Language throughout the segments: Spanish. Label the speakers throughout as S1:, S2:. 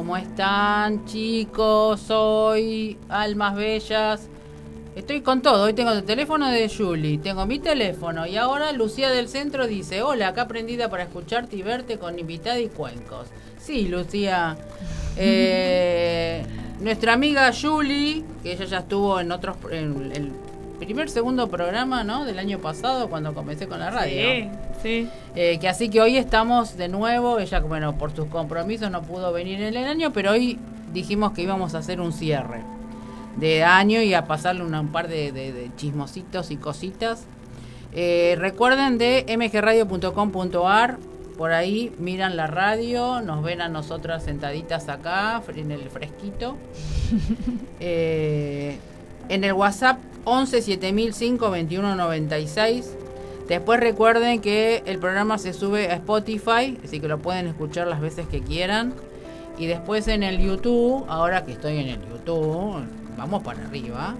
S1: ¿cómo están chicos? Soy Almas Bellas. Estoy con todo, hoy tengo el teléfono de Julie, tengo mi teléfono y ahora Lucía del Centro dice, hola, acá aprendida para escucharte y verte con invitada y cuencos. Sí, Lucía. Eh, nuestra amiga Julie, que ella ya estuvo en otros, en primer, segundo programa, ¿no? Del año pasado cuando comencé con la radio.
S2: Sí, sí.
S1: Eh, que así que hoy estamos de nuevo, ella, bueno, por sus compromisos no pudo venir en el año, pero hoy dijimos que íbamos a hacer un cierre de año y a pasarle un par de, chismositos y cositas. Eh, recuerden de mgradio.com.ar, por ahí miran la radio, nos ven a nosotras sentaditas acá en el fresquito. Eh, en el WhatsApp 11 7005 2196. Después recuerden que el programa se sube a Spotify, así que lo pueden escuchar las veces que quieran. Y después en el YouTube, ahora que estoy en el YouTube, vamos para arriba,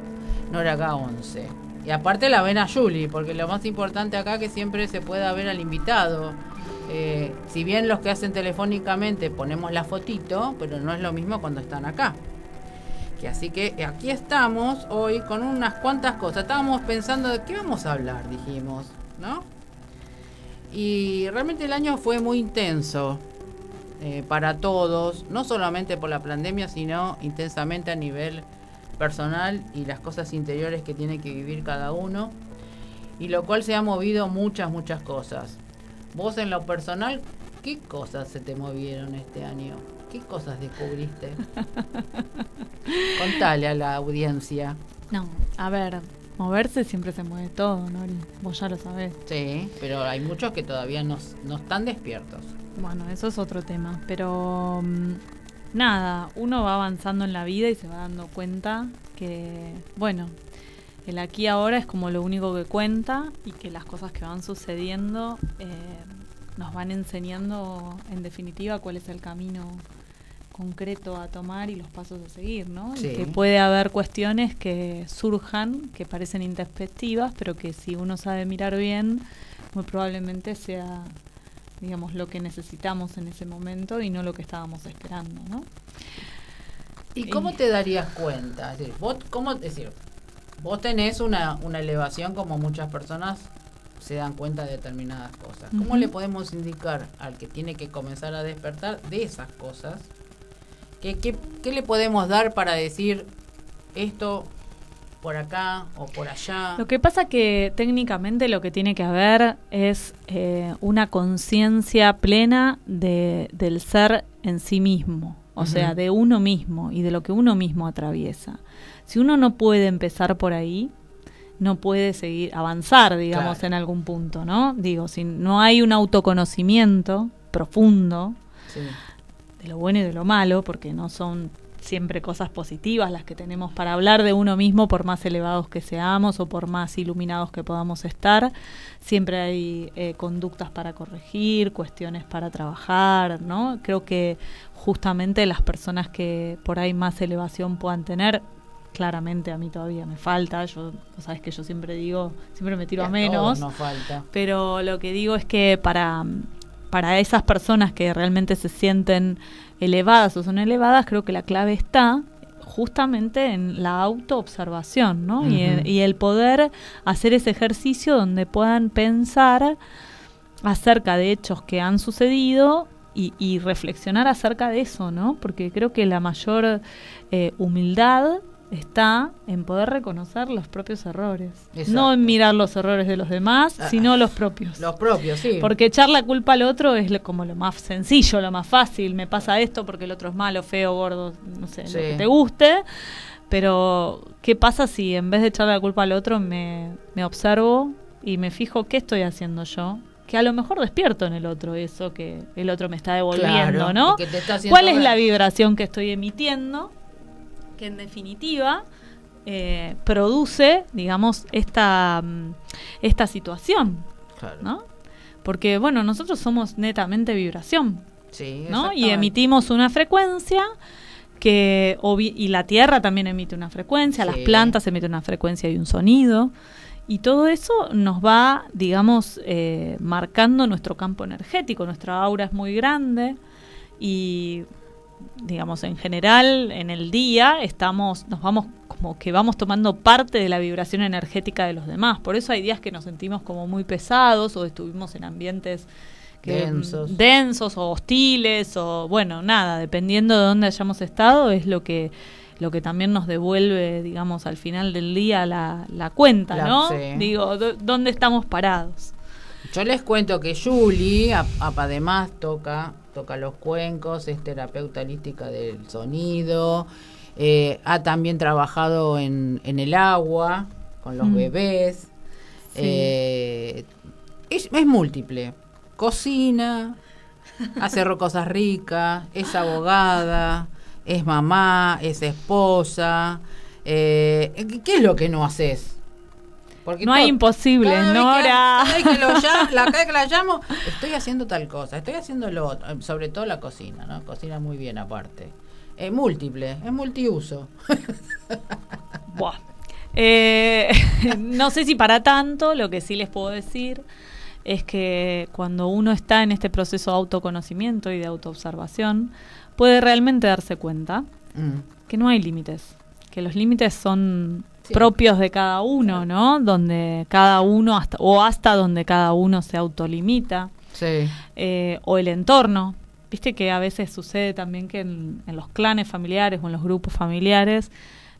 S1: acá 11. Y aparte la ven a Julie, porque lo más importante acá que siempre se pueda ver al invitado. Eh, si bien los que hacen telefónicamente ponemos la fotito, pero no es lo mismo cuando están acá. Así que aquí estamos hoy con unas cuantas cosas. Estábamos pensando de qué vamos a hablar, dijimos, ¿no? Y realmente el año fue muy intenso eh, para todos, no solamente por la pandemia, sino intensamente a nivel personal y las cosas interiores que tiene que vivir cada uno, y lo cual se ha movido muchas, muchas cosas. Vos en lo personal, ¿qué cosas se te movieron este año? ¿Qué cosas descubriste? Contale a la audiencia.
S2: No, a ver, moverse siempre se mueve todo, Nori. Vos ya lo sabés.
S1: Sí, pero hay muchos que todavía no, no están despiertos.
S2: Bueno, eso es otro tema, pero mm, nada, uno va avanzando en la vida y se va dando cuenta que, bueno, el aquí ahora es como lo único que cuenta y que las cosas que van sucediendo eh, nos van enseñando en definitiva cuál es el camino concreto a tomar y los pasos a seguir, ¿no? Y que puede haber cuestiones que surjan, que parecen introspectivas, pero que si uno sabe mirar bien, muy probablemente sea digamos, lo que necesitamos en ese momento y no lo que estábamos esperando, ¿no?
S1: ¿Y cómo te darías cuenta? Es decir, vos, ¿cómo, decir, vos tenés una, una elevación como muchas personas se dan cuenta de determinadas cosas. ¿Cómo le podemos indicar al que tiene que comenzar a despertar de esas cosas? ¿Qué, qué, qué le podemos dar para decir esto por acá o por allá.
S2: Lo que pasa que técnicamente lo que tiene que haber es eh, una conciencia plena de, del ser en sí mismo, o sea, de uno mismo y de lo que uno mismo atraviesa. Si uno no puede empezar por ahí, no puede seguir avanzar, digamos, en algún punto, ¿no? Digo, si no hay un autoconocimiento profundo de lo bueno y de lo malo, porque no son siempre cosas positivas las que tenemos para hablar de uno mismo, por más elevados que seamos o por más iluminados que podamos estar. Siempre hay eh, conductas para corregir, cuestiones para trabajar, ¿no? Creo que justamente las personas que por ahí más elevación puedan tener, claramente a mí todavía me falta, yo, sabes que yo siempre digo, siempre me tiro a, menos,
S1: no falta.
S2: pero lo que digo es que para, para esas personas que realmente se sienten elevadas o son elevadas, creo que la clave está justamente en la autoobservación, ¿no? y, el poder hacer ese ejercicio donde puedan pensar acerca de hechos que han sucedido y, y reflexionar acerca de eso, ¿no? Porque creo que la mayor eh, humildad está en poder reconocer los propios errores. No en mirar los errores de los demás, ah, sino los propios.
S1: Los propios, sí.
S2: Porque echar la culpa al otro es como lo más sencillo, lo más fácil. Me pasa esto porque el otro es malo, feo, gordo, no sé, lo que te guste. Pero, ¿qué pasa si en vez de echarle la culpa al otro me, me observo y me fijo qué estoy haciendo yo? que a lo mejor despierto en el otro eso que el otro me está devolviendo, ¿no? ¿Cuál es la vibración que estoy emitiendo? Que en definitiva eh, produce, digamos, esta, mm, esta situación, ¿no? Porque, bueno, nosotros somos netamente vibración,
S1: sí,
S2: ¿no? Y emitimos una frecuencia que, y la Tierra también emite una frecuencia, las plantas emiten una frecuencia y un sonido, y todo eso nos va, digamos, eh, marcando nuestro campo energético, nuestra aura es muy grande, y digamos, en general, en el día, estamos, nos vamos como que vamos tomando parte de la vibración energética de los demás. Por eso hay días que nos sentimos como muy pesados o estuvimos en ambientes densos. densos o hostiles o bueno, nada, dependiendo de dónde hayamos estado, es lo que lo que también nos devuelve, digamos, al final del día la, la cuenta, ¿no? Digo, ¿dónde estamos parados?
S1: Yo les cuento que Julie, además, toca, toca los cuencos, es terapeuta holística del sonido, eh, ha también trabajado en, en el agua, con los mm. bebés. Eh, es, es, múltiple. Cocina, hace cosas ricas, es abogada, es mamá, es esposa. Eh, ¿Qué es lo que no haces?
S2: Porque no hay imposibles, Nora.
S1: Cada que, lo la, que la llamo, estoy haciendo tal cosa, estoy haciendo lo otro, sobre todo la cocina, ¿no? Cocina muy bien aparte. Es múltiple, es multiuso.
S2: Buah. Eh, no sé si para tanto, lo que sí les puedo decir es que cuando uno está en este proceso de autoconocimiento y de autoobservación, puede realmente darse cuenta mm. que no hay límites, que los límites son propios de cada uno, ¿no? Donde cada uno, hasta, o hasta donde cada uno se autolimita, sí. Eh, o el entorno. Viste que a veces sucede también que en, los clanes familiares o en los grupos familiares,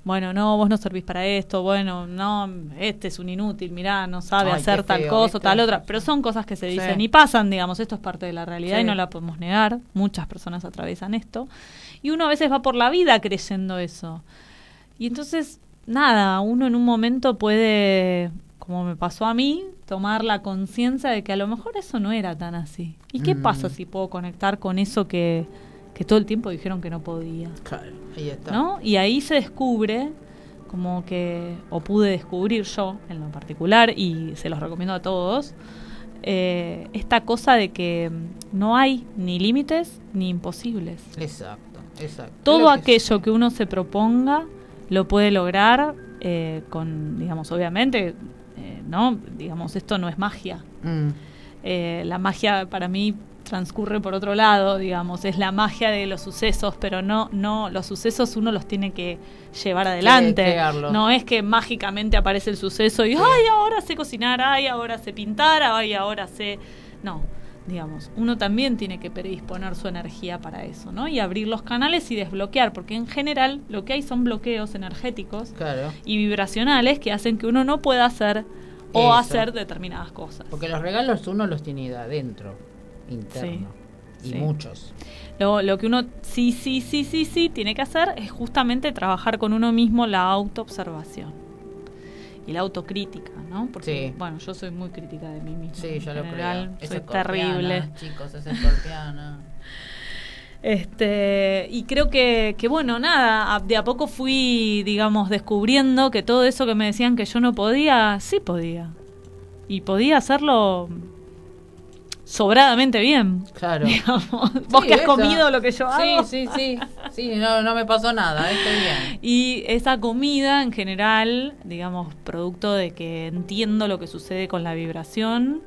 S2: bueno, no, vos no servís para esto, bueno, no, este es un inútil, mirá, no sabe hacer tal cosa, o tal otra, pero son cosas que se dicen y pasan, digamos, esto es parte de la realidad y no la podemos negar, muchas personas atraviesan esto, y uno a veces va por la vida creyendo eso. Y entonces, nada, uno en un momento puede, como me pasó a mí, tomar la conciencia de que a lo mejor eso no era tan así. ¿Y qué mm. pasa si puedo conectar con eso que, que todo el tiempo dijeron que no podía?
S1: Claro, ahí está.
S2: ¿No? Y ahí se descubre como que, o pude descubrir yo en lo particular, y se los recomiendo a todos, eh, esta cosa de que no hay ni límites ni imposibles.
S1: Exacto, exacto.
S2: Todo aquello que uno se proponga lo puede lograr eh, con, digamos, obviamente, eh, ¿no? Digamos, esto no es magia. Mm. la magia para mí transcurre por otro lado, digamos, es la magia de los sucesos, pero no, no, los sucesos uno los tiene que llevar adelante. No es que mágicamente aparece el suceso y ay ahora sé cocinar, ay ahora sé pintar, ay ahora sé. No, digamos, uno también tiene que predisponer su energía para eso, ¿no? Y abrir los canales y desbloquear, porque en general lo que hay son bloqueos energéticos y vibracionales que hacen que uno no pueda hacer o hacer determinadas cosas.
S1: Porque los regalos uno los tiene adentro interno. y muchos.
S2: Lo, lo, que uno sí, sí, sí, sí, sí tiene que hacer es justamente trabajar con uno mismo la autoobservación y la autocrítica, ¿no? Porque, bueno, yo soy muy crítica de mí misma.
S1: Sí, yo lo creo.
S2: Soy terrible.
S1: Chicos, es escorpiana.
S2: Este, y creo que, que, bueno, nada, de a poco fui, digamos, descubriendo que todo eso que me decían que yo no podía, sí podía. Y podía hacerlo sobradamente bien.
S1: Claro.
S2: Vos que has comido lo que yo hago.
S1: Sí, sí, sí. Sí, no, no me pasó nada, estoy bien.
S2: Y esa comida en general, digamos, producto de que entiendo lo que sucede con la vibración,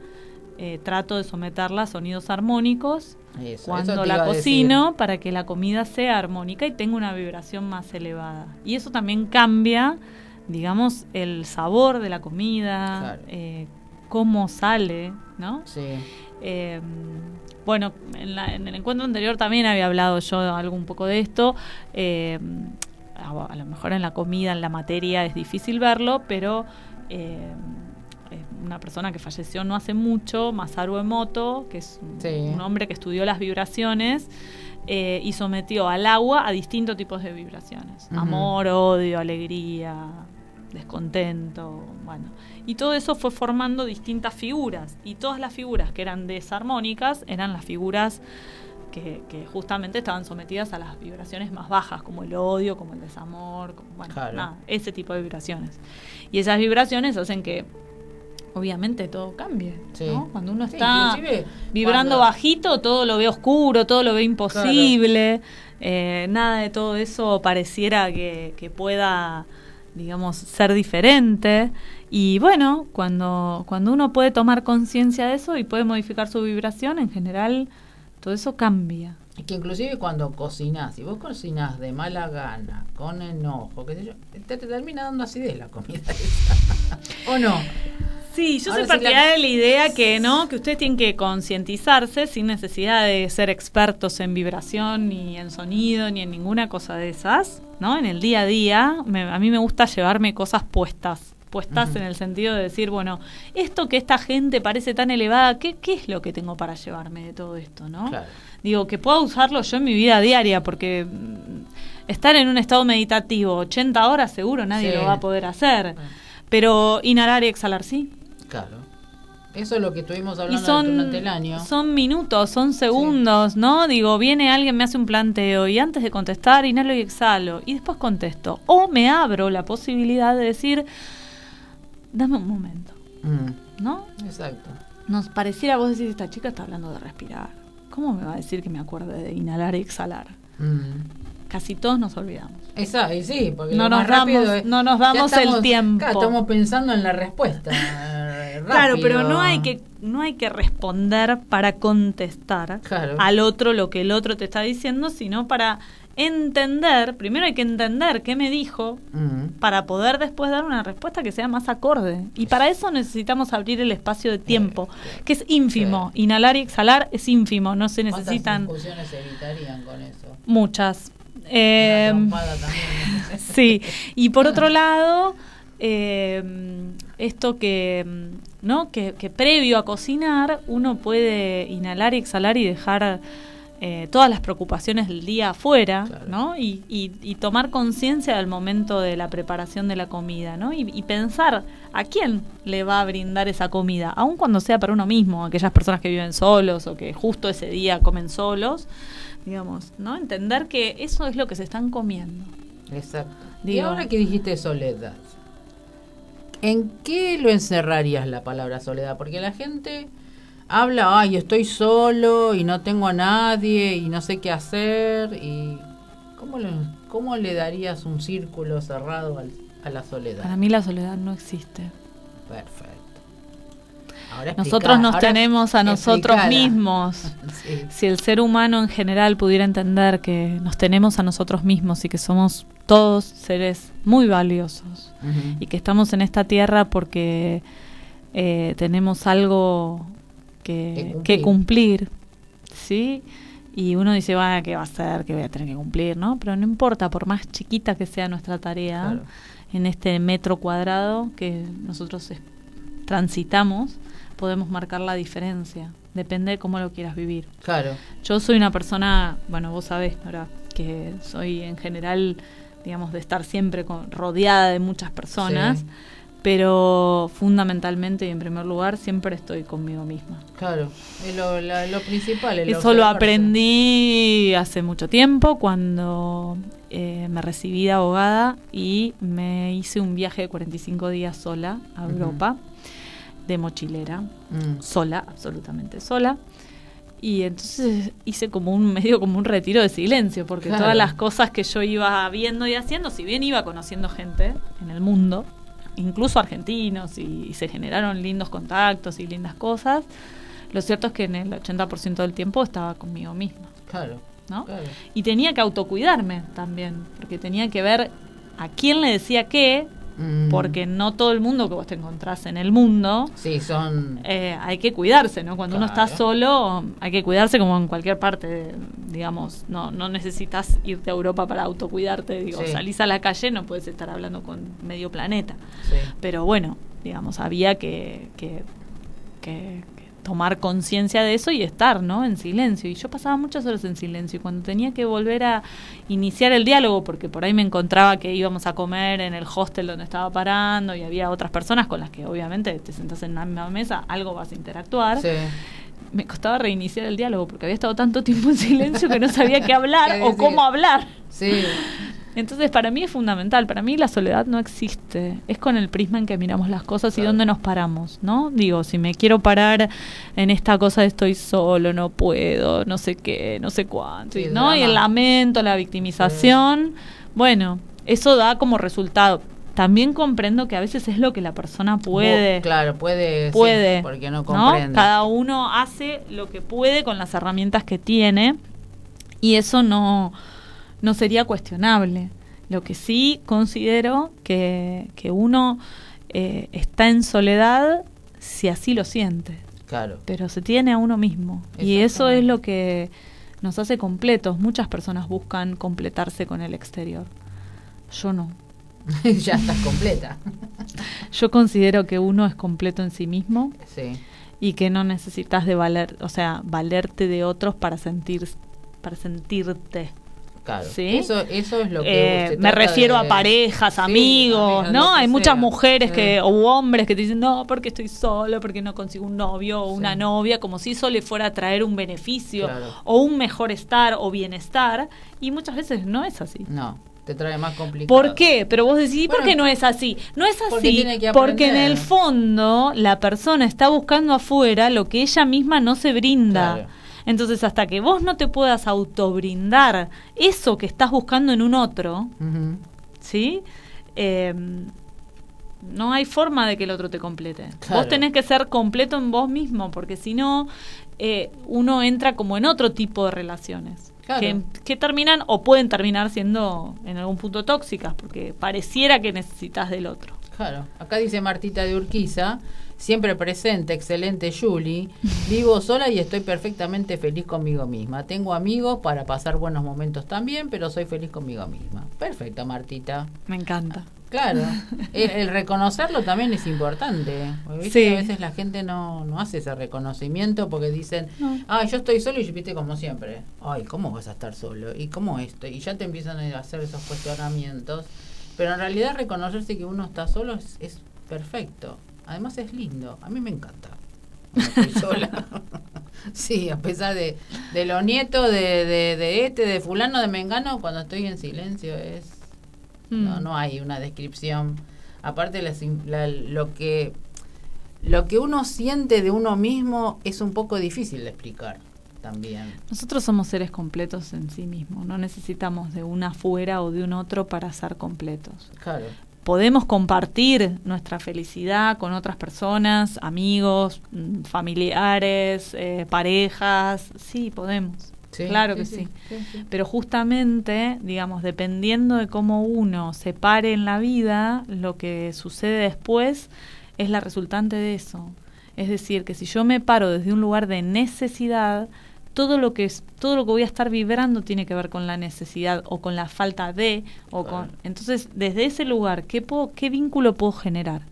S2: eh, trato de someterla a sonidos armónicos cuando la cocino para que la comida sea armónica y tenga una vibración más elevada. Y eso también cambia, digamos, el sabor de la comida, eh, cómo sale, ¿no?
S1: Sí.
S2: Eh, bueno, en, el encuentro anterior también había hablado yo algo un poco de esto. Eh, a, lo mejor en la comida, en la materia es difícil verlo, pero eh, una persona que falleció no hace mucho, Masaru Emoto, que es un, hombre que estudió las vibraciones. Eh, y sometió al agua a distintos tipos de vibraciones. Amor, odio, alegría, descontento, bueno. Y todo eso fue formando distintas figuras. Y todas las figuras que eran desarmónicas eran las figuras que, justamente estaban sometidas a las vibraciones más bajas, como el odio, como el desamor, como, bueno, nada, ese tipo de vibraciones. Y esas vibraciones hacen que obviamente todo cambie. Cuando uno está vibrando bajito, todo lo ve oscuro, todo lo ve imposible. Eh, nada de todo eso pareciera que, que pueda digamos, ser diferente. Y bueno, cuando, cuando uno puede tomar conciencia de eso y puede modificar su vibración, en general todo eso cambia.
S1: que inclusive cuando cocinás, si vos cocinás de mala gana, con enojo, qué sé yo, te, termina dando acidez la comida esa. ¿O no?
S2: Sí, yo soy partidaria de la idea que no, que ustedes tienen que concientizarse sin necesidad de ser expertos en vibración, ni en sonido, ni en ninguna cosa de esas, ¿no? En el día a día, a mí me gusta llevarme cosas puestas puestas en el sentido de decir, bueno, esto que esta gente parece tan elevada, ¿qué, ¿qué es lo que tengo para llevarme de todo esto, no? Digo, que puedo usarlo yo en mi vida diaria, porque mm, estar en un estado meditativo 80 horas seguro nadie lo va a poder hacer. Pero inhalar y exhalar, sí.
S1: Claro. Eso es lo que estuvimos hablando durante el año.
S2: Son minutos, son segundos, ¿no? Digo, viene alguien, me hace un planteo y antes de contestar, inhalo y exhalo y después contesto. O me abro la posibilidad de decir, dame un momento. Mm. ¿No?
S1: Exacto.
S2: Nos pareciera, vos decís, esta chica está hablando de respirar. ¿Cómo me va a decir que me acuerde de inhalar y exhalar? Mm. Casi todos nos olvidamos.
S1: Exacto, sí, porque
S2: no, nos damos, no nos damos el tiempo.
S1: estamos pensando en la respuesta.
S2: Claro, pero no hay que no hay que responder para contestar al otro lo que el otro te está diciendo, sino para entender, primero hay que entender qué me dijo para poder después dar una respuesta que sea más acorde. Y para eso necesitamos abrir el espacio de tiempo, que es ínfimo. Inhalar y exhalar es ínfimo, no se necesitan...
S1: ¿Cuántas evitarían con eso?
S2: Muchas. Eh, sí, y por otro lado, eh, esto que, ¿no? Que, que previo a cocinar uno puede inhalar y exhalar y dejar eh, todas las preocupaciones del día afuera, ¿no? Y, y, tomar conciencia del momento de la preparación de la comida, ¿no? Y, pensar a quién le va a brindar esa comida, aun cuando sea para uno mismo, aquellas personas que viven solos o que justo ese día comen solos, digamos, ¿no? Entender que eso es lo que se están comiendo.
S1: Exacto. y ahora que dijiste soledad, ¿en qué lo encerrarías la palabra soledad? Porque la gente habla, ay, estoy solo y no tengo a nadie y no sé qué hacer. y ¿Cómo cómo le darías un círculo cerrado a la soledad?
S2: Para mí la soledad no existe.
S1: Perfecto.
S2: Nosotros nos tenemos a nosotros mismos. Si el ser humano en general pudiera entender que nos tenemos a nosotros mismos y que somos todos seres muy valiosos y que estamos en esta tierra porque eh, tenemos algo que, cumplir. ¿sí? Y uno dice, va, ¿qué va a ser? ¿Qué voy a tener que cumplir? ¿no? Pero no importa, por más chiquita que sea nuestra tarea, en este metro cuadrado que nosotros transitamos, podemos marcar la diferencia. Depende de cómo lo quieras vivir.
S1: Claro.
S2: Yo soy una persona, bueno, vos sabés, ahora que soy en general, digamos, de estar siempre con, rodeada de muchas personas pero fundamentalmente y en primer lugar siempre estoy conmigo misma.
S1: Claro, es lo, principal.
S2: Eso lo aprendí hace mucho tiempo cuando eh, me recibí de abogada y me hice un viaje de 45 días sola a Europa, de mochilera, mm. sola, absolutamente sola. Y entonces hice como un medio como un retiro de silencio, porque todas las cosas que yo iba viendo y haciendo, si bien iba conociendo gente en el mundo, incluso argentinos, y, se generaron lindos contactos y lindas cosas. Lo cierto es que en el 80% del tiempo estaba conmigo misma.
S1: Claro.
S2: ¿no? Y tenía que autocuidarme también, porque tenía que ver a quién le decía qué, mm. porque no todo el mundo que vos te encontrás en el mundo.
S1: Sí, son.
S2: Eh, hay que cuidarse, ¿no? Cuando uno está solo, hay que cuidarse como en cualquier parte, digamos. No, no necesitas irte a Europa para autocuidarte. Digo, salís a la calle, no puedes estar hablando con medio planeta. Pero bueno, digamos, había que, que, que tomar conciencia de eso y estar, ¿no? En silencio. Y yo pasaba muchas horas en silencio y cuando tenía que volver a iniciar el diálogo, porque por ahí me encontraba que íbamos a comer en el hostel donde estaba parando y había otras personas con las que obviamente te sentas en la misma mesa, algo vas a interactuar. Me costaba reiniciar el diálogo porque había estado tanto tiempo en silencio que no sabía qué hablar o cómo hablar.
S1: Sí.
S2: Entonces, para mí es fundamental. Para mí la soledad no existe. Es con el prisma en que miramos las cosas y dónde nos paramos, ¿no? Digo, si me quiero parar en esta cosa de estoy solo, no puedo, no sé qué, no sé cuánto, ¿no? Y el lamento, la victimización, bueno, eso da como resultado. También comprendo que a veces es lo que la persona puede.
S1: claro, puede.
S2: Puede.
S1: porque no comprende.
S2: Cada uno hace lo que puede con las herramientas que tiene Y eso no, no sería cuestionable. Lo que sí considero que, que uno eh, está en soledad si así lo siente.
S1: Claro.
S2: Pero se tiene a uno mismo. Y eso es lo que nos hace completos. Muchas personas buscan completarse con el exterior. Yo no.
S1: ya estás completa.
S2: Yo considero que uno es completo en sí mismo.
S1: Sí.
S2: Y que no necesitas de valer, o sea, valerte de otros para sentir para sentirte.
S1: Claro. ¿Sí? Eso, eso es lo que
S2: eh, me refiero a parejas, amigos, ¿no? Hay muchas mujeres que o hombres que te dicen, "No, porque estoy solo, porque no consigo un novio o una novia", como si eso le fuera a traer un beneficio o un mejor estar o bienestar, y muchas veces no es así.
S1: No te trae más complicado.
S2: ¿Por qué? Pero vos decís, ¿por qué no es así? No es así porque, en el fondo la persona está buscando afuera lo que ella misma no se brinda. Entonces, hasta que vos no te puedas autobrindar eso que estás buscando en un otro, ¿sí? Em, no hay forma de que el otro te complete. Vos tenés que ser completo en vos mismo, porque si no, eh, uno entra como en otro tipo de relaciones. Que, terminan o pueden terminar siendo en algún punto tóxicas, porque pareciera que necesitas del otro.
S1: Claro, acá dice Martita de Urquiza, siempre presente, excelente Julie, vivo sola y estoy perfectamente feliz conmigo misma. Tengo amigos para pasar buenos momentos también, pero soy feliz conmigo misma. Perfecto, Martita.
S2: Me encanta.
S1: Claro, el, reconocerlo también es importante. ¿viste? A veces la gente no, no hace ese reconocimiento porque dicen, ay, yo estoy solo y viste como siempre. Ay, ¿cómo vas a estar solo? ¿Y cómo esto? Y ya te empiezan a hacer esos cuestionamientos. Pero en realidad reconocerse que uno está solo es, es perfecto. Además es lindo. A mí me encanta. Estoy sola. sí, a pesar de, de los nietos de, de, de este, de fulano, de mengano, cuando estoy en silencio es mm. no hay una descripción. Aparte, lo, que, lo que uno siente de uno mismo es un poco difícil de explicar también.
S2: Nosotros somos seres completos en sí mismos, no necesitamos de una afuera o de un otro para ser completos.
S1: Claro.
S2: Podemos compartir nuestra felicidad con otras personas, amigos, mm, familiares, eh, parejas, sí, podemos claro que sí, Pero justamente, digamos, dependiendo de cómo uno se pare en la vida, lo que sucede después es la resultante de eso. Es decir, que si yo me paro desde un lugar de necesidad, todo lo que es, todo lo que voy a estar vibrando tiene que ver con la necesidad o con la falta de o con entonces desde ese lugar qué puedo, qué vínculo puedo generar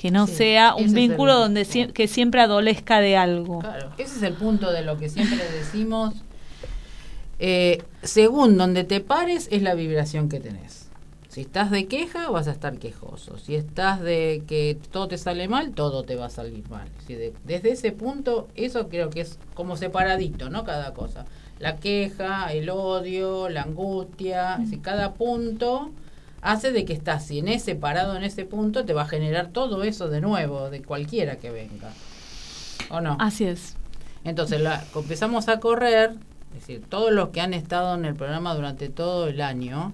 S2: que no sea un vínculo donde que siempre adolezca de algo.
S1: Claro, ese es el punto de lo que siempre decimos eh, según donde te pares es la vibración que tenés. Si estás de queja, vas a estar quejoso. Si estás de que todo te sale mal, todo te va a salir mal. desde ese punto, eso creo que es como separadito, ¿no? Cada cosa. La queja, el odio, la angustia, si cada punto hace de que estás, si en ese parado en ese punto, te va a generar todo eso de nuevo, de cualquiera que venga. ¿O no?
S2: Así es.
S1: Entonces la, empezamos a correr, decir, todos los que han estado en el programa durante todo el año,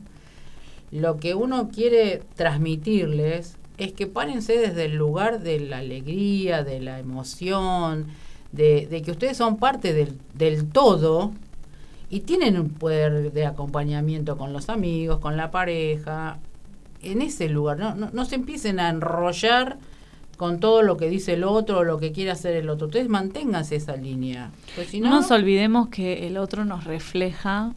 S1: lo que uno quiere transmitirles es que párense desde el lugar de la alegría, de la emoción, de, que ustedes son parte del, del, todo y tienen un poder de acompañamiento con los amigos, con la pareja, en ese lugar, no, no, no se empiecen a enrollar con todo lo que dice el otro o lo que quiere hacer el otro. Ustedes manténganse esa línea.
S2: Pues no, nos olvidemos que el otro nos refleja,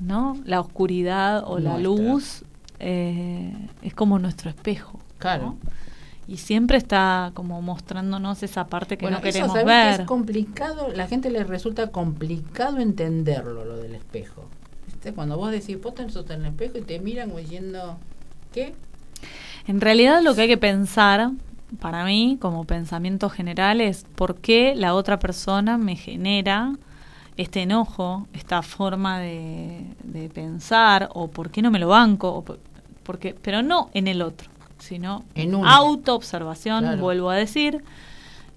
S2: ¿no? La oscuridad o la luz eh, es como nuestro espejo.
S1: Claro.
S2: Y siempre está como mostrándonos esa parte que no queremos ver.
S1: es complicado, la gente le resulta complicado entenderlo, lo del espejo. Cuando vos decís, vos tenés en el espejo y te miran diciendo, ¿qué?
S2: En realidad lo que hay que pensar para mí, como pensamiento general, es por qué la otra persona me genera este enojo, esta forma de, pensar, o por qué no me lo banco, o porque, pero no en el otro, sino en autoobservación, vuelvo a decir,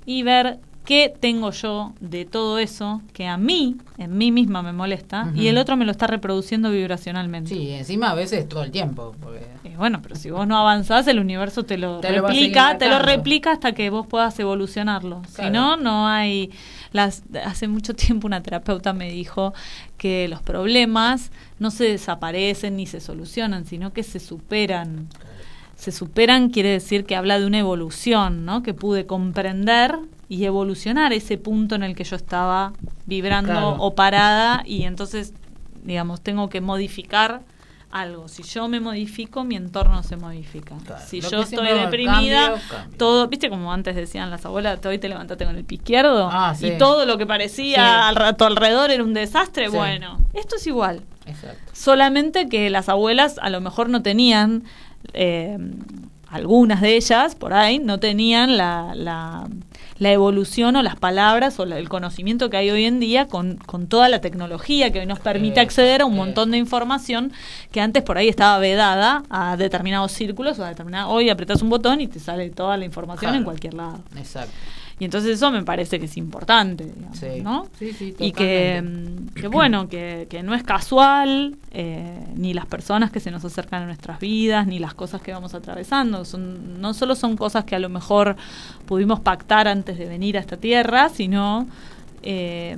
S2: y ver qué tengo yo de todo eso que a mí, en mí misma me molesta, y el otro me lo está reproduciendo vibracionalmente.
S1: Sí, encima a veces todo el tiempo. Porque
S2: bueno, pero si vos no avanzás, el universo te lo replica, te lo replica hasta que vos puedas evolucionarlo. Si no, no hay... las, hace mucho tiempo una terapeuta me dijo que los problemas no se desaparecen ni se solucionan, sino que se superan. Se superan quiere decir que habla de una evolución, ¿no? Que pude comprender y evolucionar ese punto en el que yo estaba vibrando
S1: Claro.
S2: o parada y entonces, digamos, tengo que modificar algo. Si yo me modifico, mi entorno se modifica.
S1: Claro.
S2: Si
S1: Lo
S2: yo estoy deprimida,
S1: cambio, cambio.
S2: todo, viste como antes decían las abuelas, hoy te levantaste con el pie izquierdo
S1: Ah, sí.
S2: y todo lo que parecía
S1: Sí.
S2: al rato alrededor era un desastre.
S1: Sí.
S2: Bueno, esto es igual.
S1: Exacto.
S2: Solamente que las abuelas a lo mejor no tenían, eh, algunas de ellas por ahí, no tenían la, la, la evolución o las palabras o la- el conocimiento que hay hoy en día con, con toda la tecnología que hoy nos permite acceder a un montón de información que antes por ahí estaba vedada a determinados círculos o a determinados... Hoy apretas un botón y te sale toda la información
S1: Claro.
S2: en cualquier lado.
S1: Exacto.
S2: Y entonces eso me parece que es importante, digamos,
S1: Sí.
S2: ¿no?
S1: Sí, sí,
S2: y que, que bueno, que, que no es casual, eh, ni las personas que se nos acercan a nuestras vidas, ni las cosas que vamos atravesando. Son, no solo son cosas que a lo mejor pudimos pactar antes de venir a esta tierra, sino eh,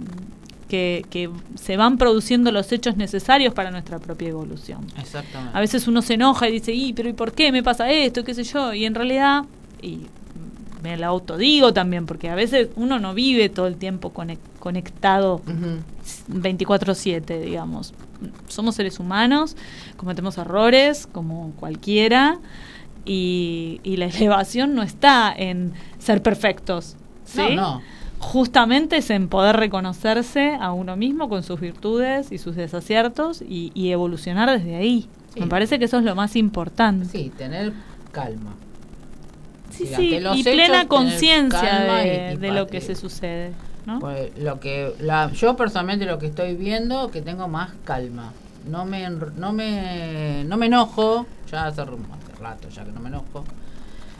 S2: que, que se van produciendo los hechos necesarios para nuestra propia evolución.
S1: Exactamente.
S2: A veces uno se enoja y dice, y pero ¿y por qué me pasa esto? ¿Qué sé yo? Y en realidad, y me lo autodigo también, porque a veces uno no vive todo el tiempo conec- conectado
S1: Ujú.
S2: 24/7, digamos. Somos seres humanos, cometemos errores como cualquiera, y, y la elevación no está en ser perfectos. ¿sí?
S1: No, no.
S2: Justamente es en poder reconocerse a uno mismo con sus virtudes y sus desaciertos y, y evolucionar desde ahí.
S1: Sí.
S2: Me parece que eso es lo más importante.
S1: Sí, tener calma.
S2: Sí,
S1: sí,
S2: y plena conciencia de,
S1: y- y
S2: de lo que se sucede. ¿no?
S1: Pues lo que la, yo personalmente lo que estoy viendo que tengo más calma. No me no me no me enojo, ya hace rato ya que no me enojo.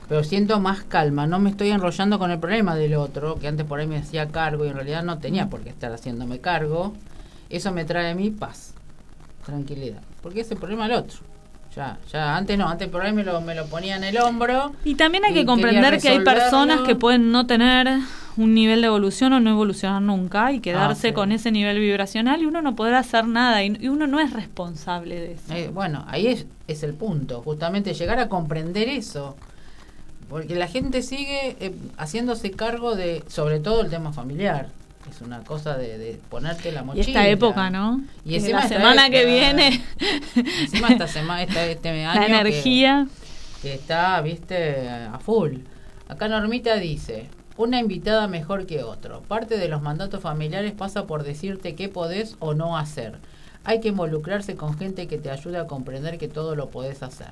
S1: Pero siento más calma, no me estoy enrollando con el problema del otro, que antes por ahí me hacía cargo y en realidad no tenía por qué estar haciéndome cargo. Eso me trae a mí paz, tranquilidad, porque es el problema del otro. Ya, ya antes no, antes por ahí me lo, me lo ponía en el hombro.
S2: Y también hay que comprender que hay personas que pueden no tener un nivel de evolución o no evolucionar nunca y quedarse
S1: sí.
S2: con ese nivel vibracional y uno no podrá hacer nada y, y uno no es responsable de eso.
S1: Eh, bueno, ahí es, es el punto, justamente llegar a comprender eso. Porque la gente sigue eh, haciéndose cargo de, sobre todo el tema familiar. Es una cosa de, de ponerte la
S2: y
S1: mochila.
S2: esta época, ¿no?
S1: Y
S2: Que
S1: encima
S2: la
S1: esta
S2: semana que viene,
S1: Encima esta semana, esta, este año
S2: la
S1: que-
S2: energía.
S1: que está, viste, a full. Acá Normita dice, una invitada mejor que otro. Parte de los mandatos familiares pasa por decirte qué podés o no hacer. Hay que involucrarse con gente que te ayude a comprender que todo lo podés hacer.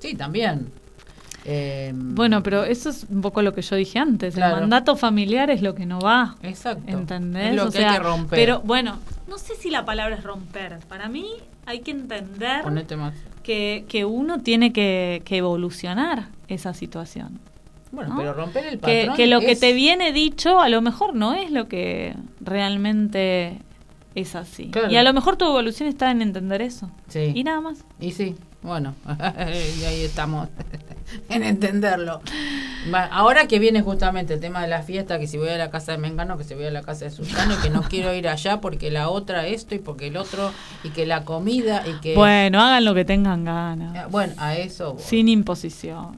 S1: Sí, también. Eh,
S2: Bueno, pero eso es un poco lo que yo dije antes.
S1: Claro.
S2: El mandato familiar es lo que no va.
S1: Exacto.
S2: ¿Entendés?
S1: Es lo
S2: O
S1: que
S2: sea,
S1: hay que romper.
S2: Pero bueno, no sé si la palabra es romper. Para mí hay que entender
S1: más.
S2: que, que uno tiene que, que evolucionar esa situación.
S1: Bueno,
S2: ¿no?
S1: pero romper el patrón
S2: que lo que te viene dicho a lo mejor no es lo que realmente es así.
S1: Claro.
S2: Y a lo mejor tu evolución está en entender eso.
S1: Sí.
S2: Y nada más.
S1: Y sí, bueno, y ahí estamos en entenderlo. Ahora que viene justamente el tema de la fiesta, que si voy a la casa de Mengano, que si voy a la casa de Susano, y que no quiero ir allá porque la otra esto y porque el otro, y que la comida, y que...
S2: Bueno, hagan lo que tengan
S1: Eh,
S2: ganas.
S1: bueno, a eso voy.
S2: Sin imposición.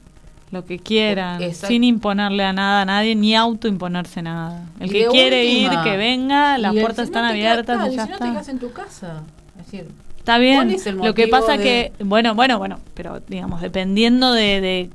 S2: Lo que quieran,
S1: Exacto.
S2: sin imponerle a nada a nadie, ni autoimponerse nada. El
S1: Y
S2: que quiere
S1: última,
S2: ir, que venga, las puertas
S1: si
S2: están
S1: no
S2: abiertas y ya
S1: si no te quedas en tu casa. Es decir,
S2: Está bien.
S1: ¿Cuál es el
S2: Lo que pasa
S1: de-
S2: que, bueno, bueno, bueno, pero digamos, dependiendo de, de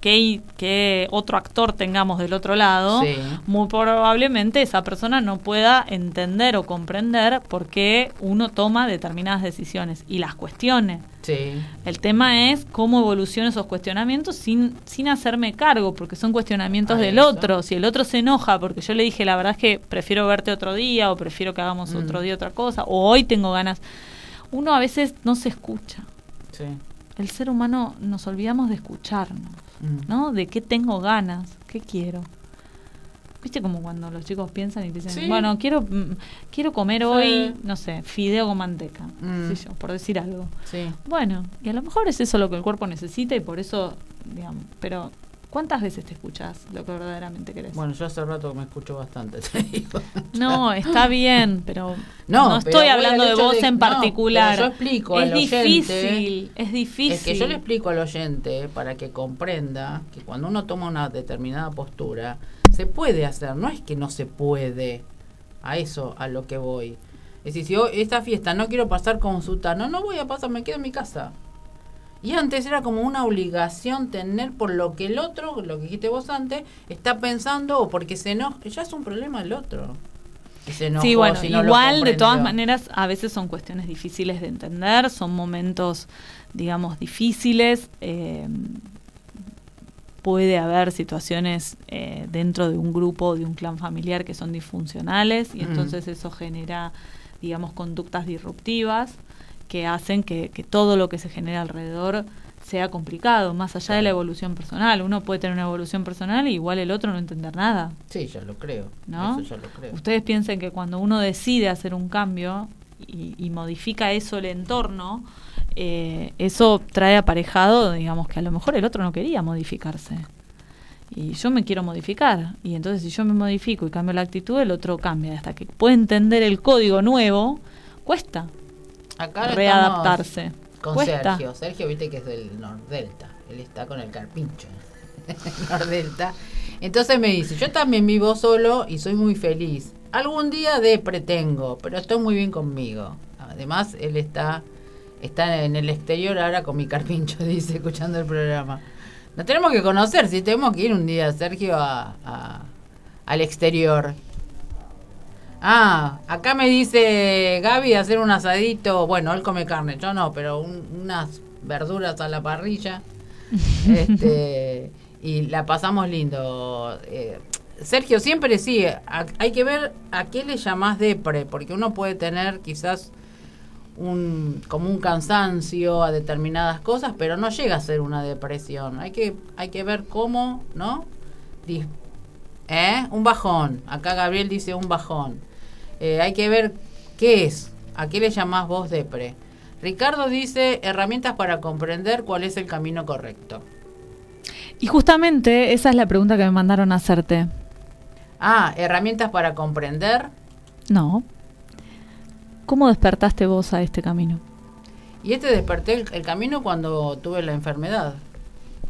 S2: qué, qué otro actor tengamos del otro lado,
S1: Sí.
S2: muy probablemente esa persona no pueda entender o comprender por qué uno toma determinadas decisiones y las cuestione.
S1: sí,
S2: El tema es cómo evolucionan esos cuestionamientos sin, sin hacerme cargo, porque son cuestionamientos del otro. Si el otro se enoja porque yo le dije, la verdad es que prefiero verte otro día, o prefiero que hagamos
S1: Mm.
S2: otro día otra cosa, o hoy tengo ganas. Uno a veces no se escucha.
S1: sí.
S2: El ser humano nos olvidamos de escucharnos,
S1: Mm.
S2: ¿no? De qué tengo ganas, qué quiero. ¿Viste como cuando los chicos piensan y dicen,
S1: Sí.
S2: bueno, quiero mm, quiero comer
S1: Sí.
S2: hoy, no sé, fideo con manteca,
S1: Mm.
S2: qué sé yo, por decir algo.
S1: Sí.
S2: Bueno, y a lo mejor es eso lo que el cuerpo necesita y por eso, digamos, pero ¿Cuántas veces te escuchas lo que verdaderamente querés?
S1: Bueno, yo hace rato me escucho bastante, te digo.
S2: No, está bien, pero no, estoy hablando de vos en particular.
S1: yo explico
S2: es
S1: al
S2: difícil, es difícil.
S1: Es que yo le explico al oyente para que comprenda que cuando uno toma una determinada postura, se puede hacer, no es que no se puede. A eso a lo que voy. Es decir, si yo esta fiesta no quiero pasar con sutano, no voy a pasar, me quedo en mi casa. Y antes era como una obligación tener por lo que el otro, lo que dijiste vos antes, está pensando o porque se enoja. Ya es un problema el otro.
S2: sí, bueno, igual de todas maneras a veces son cuestiones difíciles de entender, son momentos, digamos, difíciles. Eh, puede haber situaciones eh, dentro de un grupo, de un clan familiar que son disfuncionales y entonces eso genera, digamos, conductas disruptivas que hacen que, todo lo que se genera alrededor sea complicado, más allá de la evolución personal. Uno puede tener una evolución personal y igual el otro no entender nada.
S1: Sí, ya lo creo.
S2: ¿No? Eso ya lo creo. Ustedes piensen que cuando uno decide hacer un cambio y, modifica eso el entorno, eh, eso trae aparejado, digamos, que a lo mejor el otro no quería modificarse. Y yo me quiero modificar. Y entonces si yo me modifico y cambio la actitud, el otro cambia. Hasta que puede entender el código nuevo, cuesta. Acá readaptarse.
S1: Con Sergio. Sergio, viste que es del Nordelta. Él está con el carpincho. Nordelta. Entonces me dice, yo también vivo solo y soy muy feliz. Algún día de pretengo, pero estoy muy bien conmigo. Además, él está, está en el exterior ahora con mi carpincho, dice, escuchando el programa. Nos tenemos que conocer, si tenemos que ir un día, Sergio, a, al exterior. Ah, acá me dice Gaby hacer un asadito. Bueno, él come carne, yo no, pero unas verduras a la parrilla. este, y la pasamos lindo. Eh, Sergio, siempre sí, hay que ver a qué le llamás depre, porque uno puede tener quizás un como un cansancio a determinadas cosas, pero no llega a ser una depresión. Hay que hay que ver cómo, ¿no? ¿Eh? Un bajón. Acá Gabriel dice un bajón. Eh, hay que ver qué es, a qué le llamás vos depre. Ricardo dice herramientas para comprender cuál es el camino correcto.
S2: Y justamente esa es la pregunta que me mandaron a hacerte.
S1: Ah, herramientas para comprender.
S2: No. ¿Cómo despertaste vos a este camino?
S1: Y este desperté el, camino cuando tuve la enfermedad.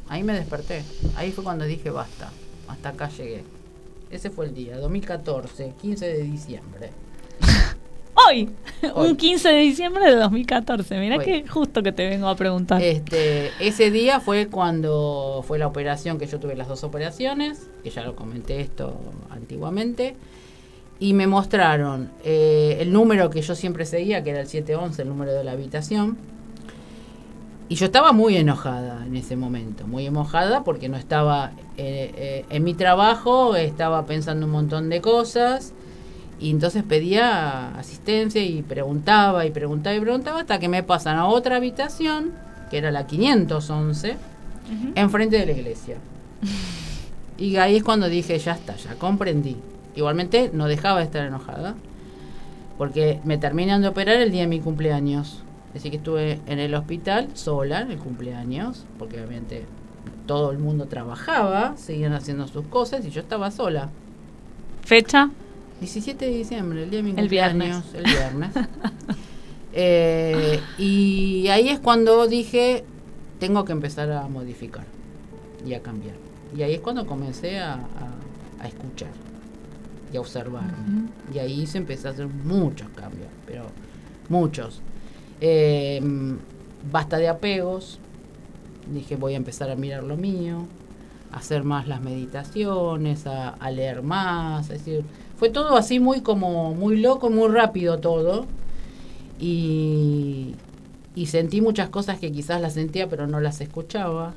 S1: Ahí me desperté. Ahí fue cuando dije basta. Hasta acá llegué. Ese fue el día, 2014, 15 de diciembre.
S2: Hoy, un 15 de diciembre de 2014. Mira qué justo que te vengo a preguntar.
S1: Este, ese día fue cuando fue la operación que yo tuve las dos operaciones, que ya lo comenté esto antiguamente, y me mostraron eh, el número que yo siempre seguía, que era el 711, el número de la habitación y yo estaba muy enojada en ese momento, muy enojada porque no estaba eh, eh, en mi trabajo, estaba pensando un montón de cosas y entonces pedía asistencia y preguntaba y preguntaba y preguntaba hasta que me pasan a otra habitación, que era la 511, enfrente de la iglesia. y ahí es cuando dije, ya está, ya comprendí. Igualmente no dejaba de estar enojada, porque me terminan de operar el día de mi cumpleaños. Así que estuve en el hospital sola en el cumpleaños, porque obviamente todo el mundo trabajaba, seguían haciendo sus cosas y yo estaba sola.
S2: ¿Fecha?
S1: 17 de diciembre, el día de mi cumpleaños, el viernes. Eh, y ahí es cuando dije, tengo que empezar a modificar y a cambiar. Y ahí es cuando comencé a, escuchar y a observar. Y ahí se empezó a hacer muchos cambios, pero muchos. Eh, basta de apegos. Dije, voy a empezar a mirar lo mío, a hacer más las meditaciones, a, leer más. Es decir, fue todo así muy como, muy loco, muy rápido todo. Y, y sentí muchas cosas que quizás las sentía pero no las escuchaba.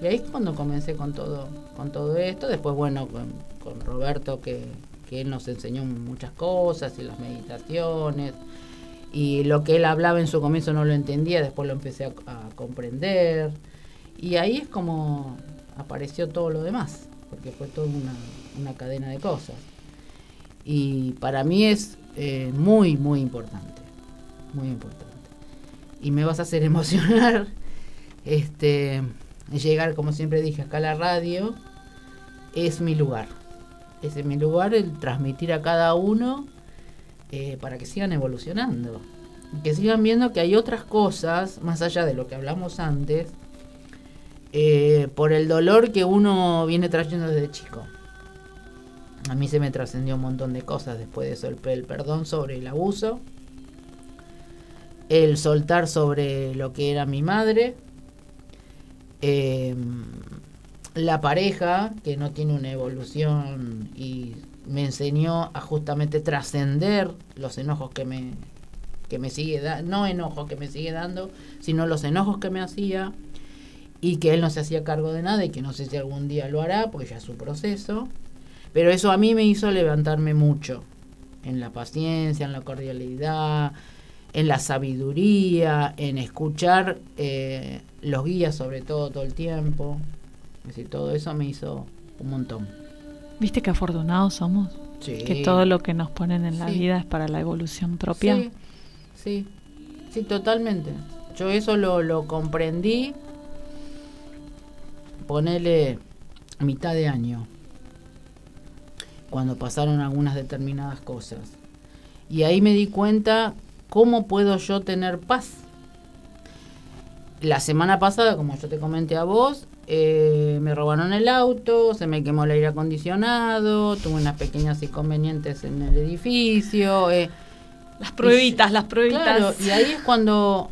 S1: Y ahí es cuando comencé con todo, con todo esto. Después, bueno, con, con Roberto, que, que él nos enseñó muchas cosas y las meditaciones y lo que él hablaba en su comienzo no lo entendía, después lo empecé a, comprender y ahí es como apareció todo lo demás, porque fue toda una, cadena de cosas. Y para mí es eh, muy, muy importante, muy importante. Y me vas a hacer emocionar. Este, llegar, como siempre dije, acá a la radio, es mi lugar. Es mi lugar, el transmitir a cada uno eh, para que sigan evolucionando. Que sigan viendo que hay otras cosas, más allá de lo que hablamos antes, eh, por el dolor que uno viene trayendo desde chico. A mí se me trascendió un montón de cosas después de eso, el, perdón sobre el abuso, el soltar sobre lo que era mi madre, em, la pareja que no tiene una evolución y me enseñó a justamente trascender los enojos que me, que me sigue dando, no enojos que me sigue dando, sino los enojos que me hacía y que él no se hacía cargo de nada y que no sé si algún día lo hará porque ya es su proceso. Pero eso a mí me hizo levantarme mucho en la paciencia, en la cordialidad, en la sabiduría, en escuchar eh, los guías sobre todo todo el tiempo. Es decir, todo eso me hizo un montón.
S2: ¿Viste qué afortunados somos?
S1: Sí.
S2: Que todo lo que nos ponen en la vida es para la evolución propia.
S1: Sí, sí, sí, totalmente. Yo eso lo, lo comprendí, ponele mitad de año cuando pasaron algunas determinadas cosas. Y ahí me di cuenta cómo puedo yo tener paz. La semana pasada, como yo te comenté a vos, eh, me robaron el auto, se me quemó el aire acondicionado, tuve unas pequeñas inconvenientes en el edificio. Eh,
S2: las pruebitas, las pruebitas. Claro,
S1: y ahí es cuando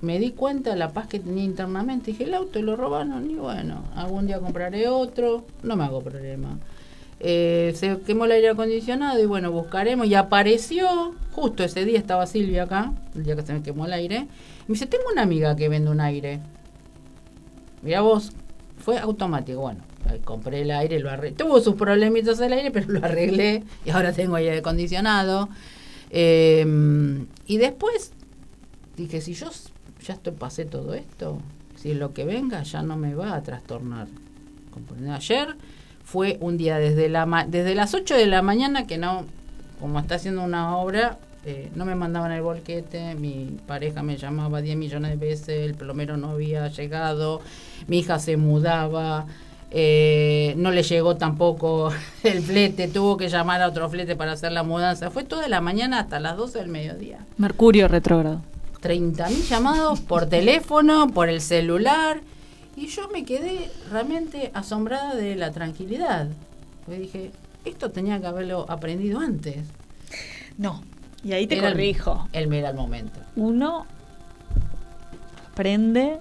S1: me di cuenta de la paz que tenía internamente. Dije, el auto lo robaron y bueno, algún día compraré otro, no me hago problema. Eh, se quemó el aire acondicionado y bueno, buscaremos. Y apareció, justo ese día estaba Silvia acá, el día que se me quemó el aire. Y me dice, tengo una amiga que vende un aire. Mira vos, fue automático. Bueno, compré el aire, lo arreglé. Tuvo sus problemitas el aire, pero lo arreglé y ahora tengo aire acondicionado. Em, y después dije, si yo ya estoy, pasé todo esto, si lo que venga ya no me va a trastornar. Ayer fue un día desde, la desde las 8 de la mañana que no, como está haciendo una obra, eh, no me mandaban el bolquete, mi pareja me llamaba 10 millones de veces, el plomero no había llegado, mi hija se mudaba, eh, no le llegó tampoco el flete, tuvo que llamar a otro flete para hacer la mudanza. Fue toda la mañana hasta las 12 del mediodía.
S2: Mercurio retrógrado.
S1: 30.000 llamados por teléfono, por el celular. Y yo me quedé realmente asombrada de la tranquilidad. Porque dije, esto tenía que haberlo aprendido antes.
S2: No, y ahí te corrijo.
S1: El, el, el momento.
S2: Uno aprende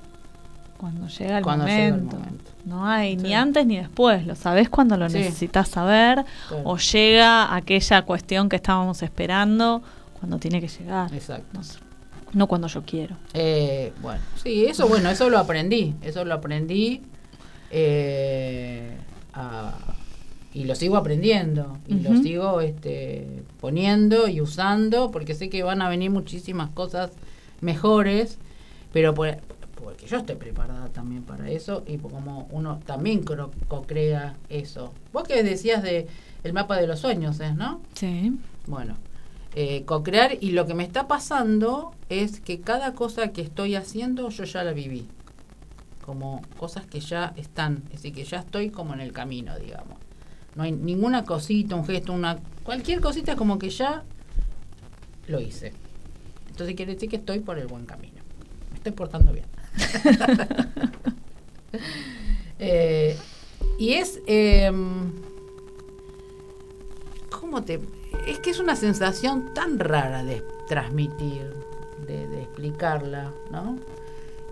S2: cuando llega el, momento. No hay ni antes ni después, lo sabes cuando lo necesitas saber o llega aquella cuestión que estábamos esperando cuando tiene que llegar.
S1: Exacto
S2: no cuando yo quiero.
S1: Eh, bueno, sí, eso bueno, eso lo aprendí, eso lo aprendí eh, y lo sigo aprendiendo y lo sigo este, poniendo y usando porque sé que van a venir muchísimas cosas mejores, pero porque yo estoy preparada también para eso y como uno también co-crea eso. Vos que decías de el mapa de los sueños, ¿es, no?
S2: Sí.
S1: Bueno, eh, co-crear y lo que me está pasando es que cada cosa que estoy haciendo yo ya la viví, como cosas que ya están, es decir, que ya estoy como en el camino, digamos. No hay ninguna cosita, un gesto, una cualquier cosita como que ya lo hice. Entonces quiere decir que estoy por el buen camino. Me estoy portando bien. eh, y es... Eh, ¿Cómo te...? Es que es una sensación tan rara de transmitir, de, explicarla, ¿no?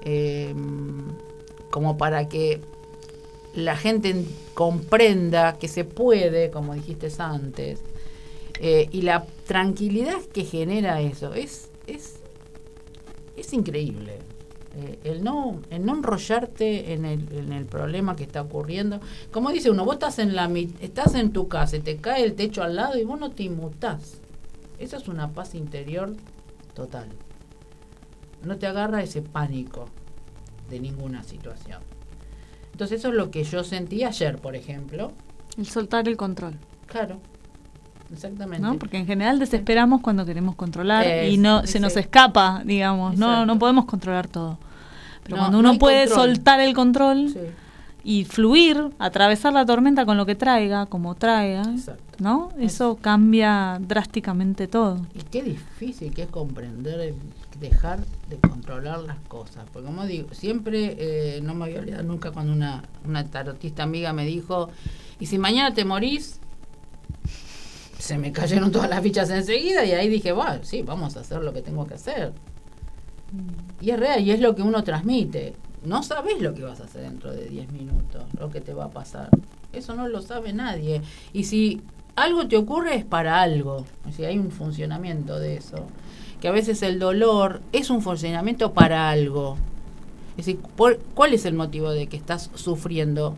S1: Em, como para que la gente comprenda que se puede, como dijiste antes, eh, y la tranquilidad que genera eso es, es, es increíble. Eh, el, no, el no enrollarte en el, en el problema que está ocurriendo. Como dice uno, vos estás en, la, estás en tu casa y te cae el techo al lado y vos no te inmutás. Eso es una paz interior total. No te agarra ese pánico de ninguna situación. Entonces eso es lo que yo sentí ayer, por ejemplo.
S2: El soltar el control.
S1: Claro, exactamente.
S2: ¿No? Porque en general desesperamos cuando queremos controlar y no se nos escapa, digamos, no no podemos controlar todo. Pero
S1: No,
S2: cuando
S1: no
S2: uno puede
S1: control.
S2: soltar el control
S1: Sí,
S2: y fluir, atravesar la tormenta con lo que traiga, como traiga,
S1: exacto.
S2: ¿no? Eso cambia drásticamente todo.
S1: Y qué difícil que es comprender, el dejar de controlar las cosas. Porque como digo, siempre, eh, no me voy a olvidar nunca cuando una, una tarotista amiga me dijo, y si mañana te morís, se me cayeron todas las fichas enseguida y ahí dije, bueno, sí, vamos a hacer lo que tengo que hacer. Y es real, y es lo que uno transmite. No sabes lo que vas a hacer dentro de 10 minutos, lo que te va a pasar. Eso no lo sabe nadie. Y si algo te ocurre es para algo. O sea, hay un funcionamiento de eso. Que a veces el dolor es un funcionamiento para algo. Es decir, ¿cuál es el motivo de que estás sufriendo?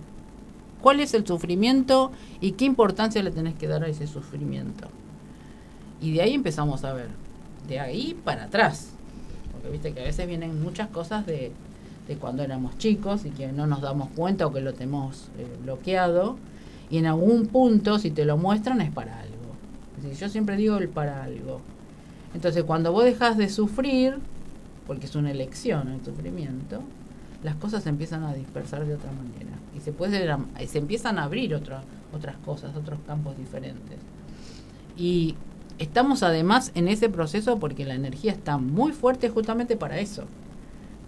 S1: ¿Cuál es el sufrimiento y qué importancia le tenés que dar a ese sufrimiento? Y de ahí empezamos a ver. De ahí para atrás. Porque viste que a veces vienen muchas cosas de, de cuando éramos chicos y que no nos damos cuenta o que lo tenemos eh, bloqueado. Y en algún punto, si te lo muestran, es para algo. Yo siempre digo el para algo. Entonces, cuando vos dejas de sufrir, porque es una elección el sufrimiento, las cosas se empiezan a dispersar de otra manera. Y se, puede, se empiezan a abrir otra- otras cosas, otros campos diferentes. Y estamos además en ese proceso porque la energía está muy fuerte justamente para eso.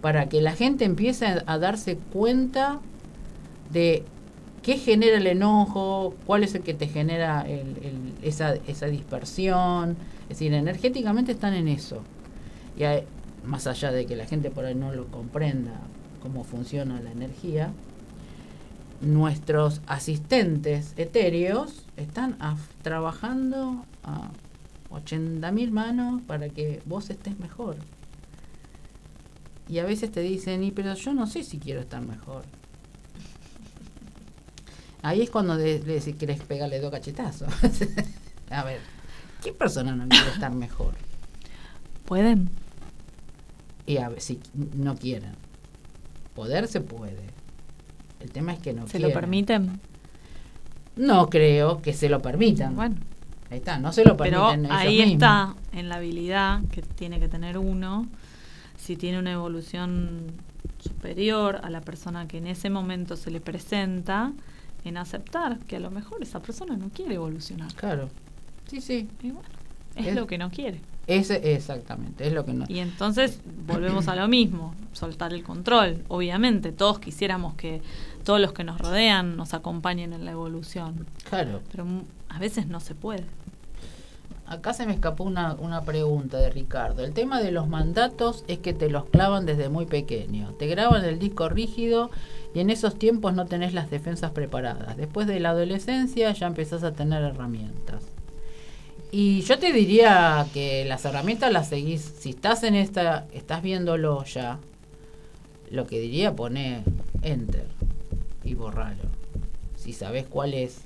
S1: Para que la gente empiece a, darse cuenta de qué genera el enojo, cuál es el que te genera el- esa, esa dispersión. Es decir, energéticamente están en eso. Y más allá de que la gente por ahí no lo comprenda cómo funciona la energía, nuestros asistentes etéreos están trabajando a 80.000 manos para que vos estés mejor. Y a veces te dicen, y pero yo no sé si quiero estar mejor. Ahí es cuando le decís, querés pegarle dos cachetazos. a ver, ¿qué persona no quiere estar mejor?
S2: ¿Pueden?
S1: Y a ver, si no quieren. Poder se puede. El tema es que no
S2: ¿Se
S1: quieren.
S2: lo permiten?
S1: No creo que se lo permitan.
S2: Bueno,
S1: Ahí está, no se lo
S2: pero
S1: permiten ellos
S2: ahí
S1: mismos.
S2: está en la habilidad que tiene que tener uno, si tiene una evolución superior a la persona que en ese momento se le presenta, en aceptar que a lo mejor esa persona no quiere evolucionar.
S1: Claro. Sí, sí.
S2: Y bueno, es,
S1: Es-
S2: lo que no quiere.
S1: Ese, exactamente, es lo que no.
S2: Y entonces volvemos a lo mismo, soltar el control. Obviamente, todos quisiéramos que todos los que nos rodean nos acompañen en la evolución,
S1: Claro.
S2: pero a veces no se puede.
S1: Acá se me escapó una, una pregunta de Ricardo. El tema de los mandatos es que te los clavan desde muy pequeño. Te graban el disco rígido y en esos tiempos no tenés las defensas preparadas. Después de la adolescencia ya empezás a tener herramientas. Y yo te diría que las herramientas las seguís. Si estás en esta, estás viéndolo ya, lo que diría pone enter y borralo. Si sabes cuál es,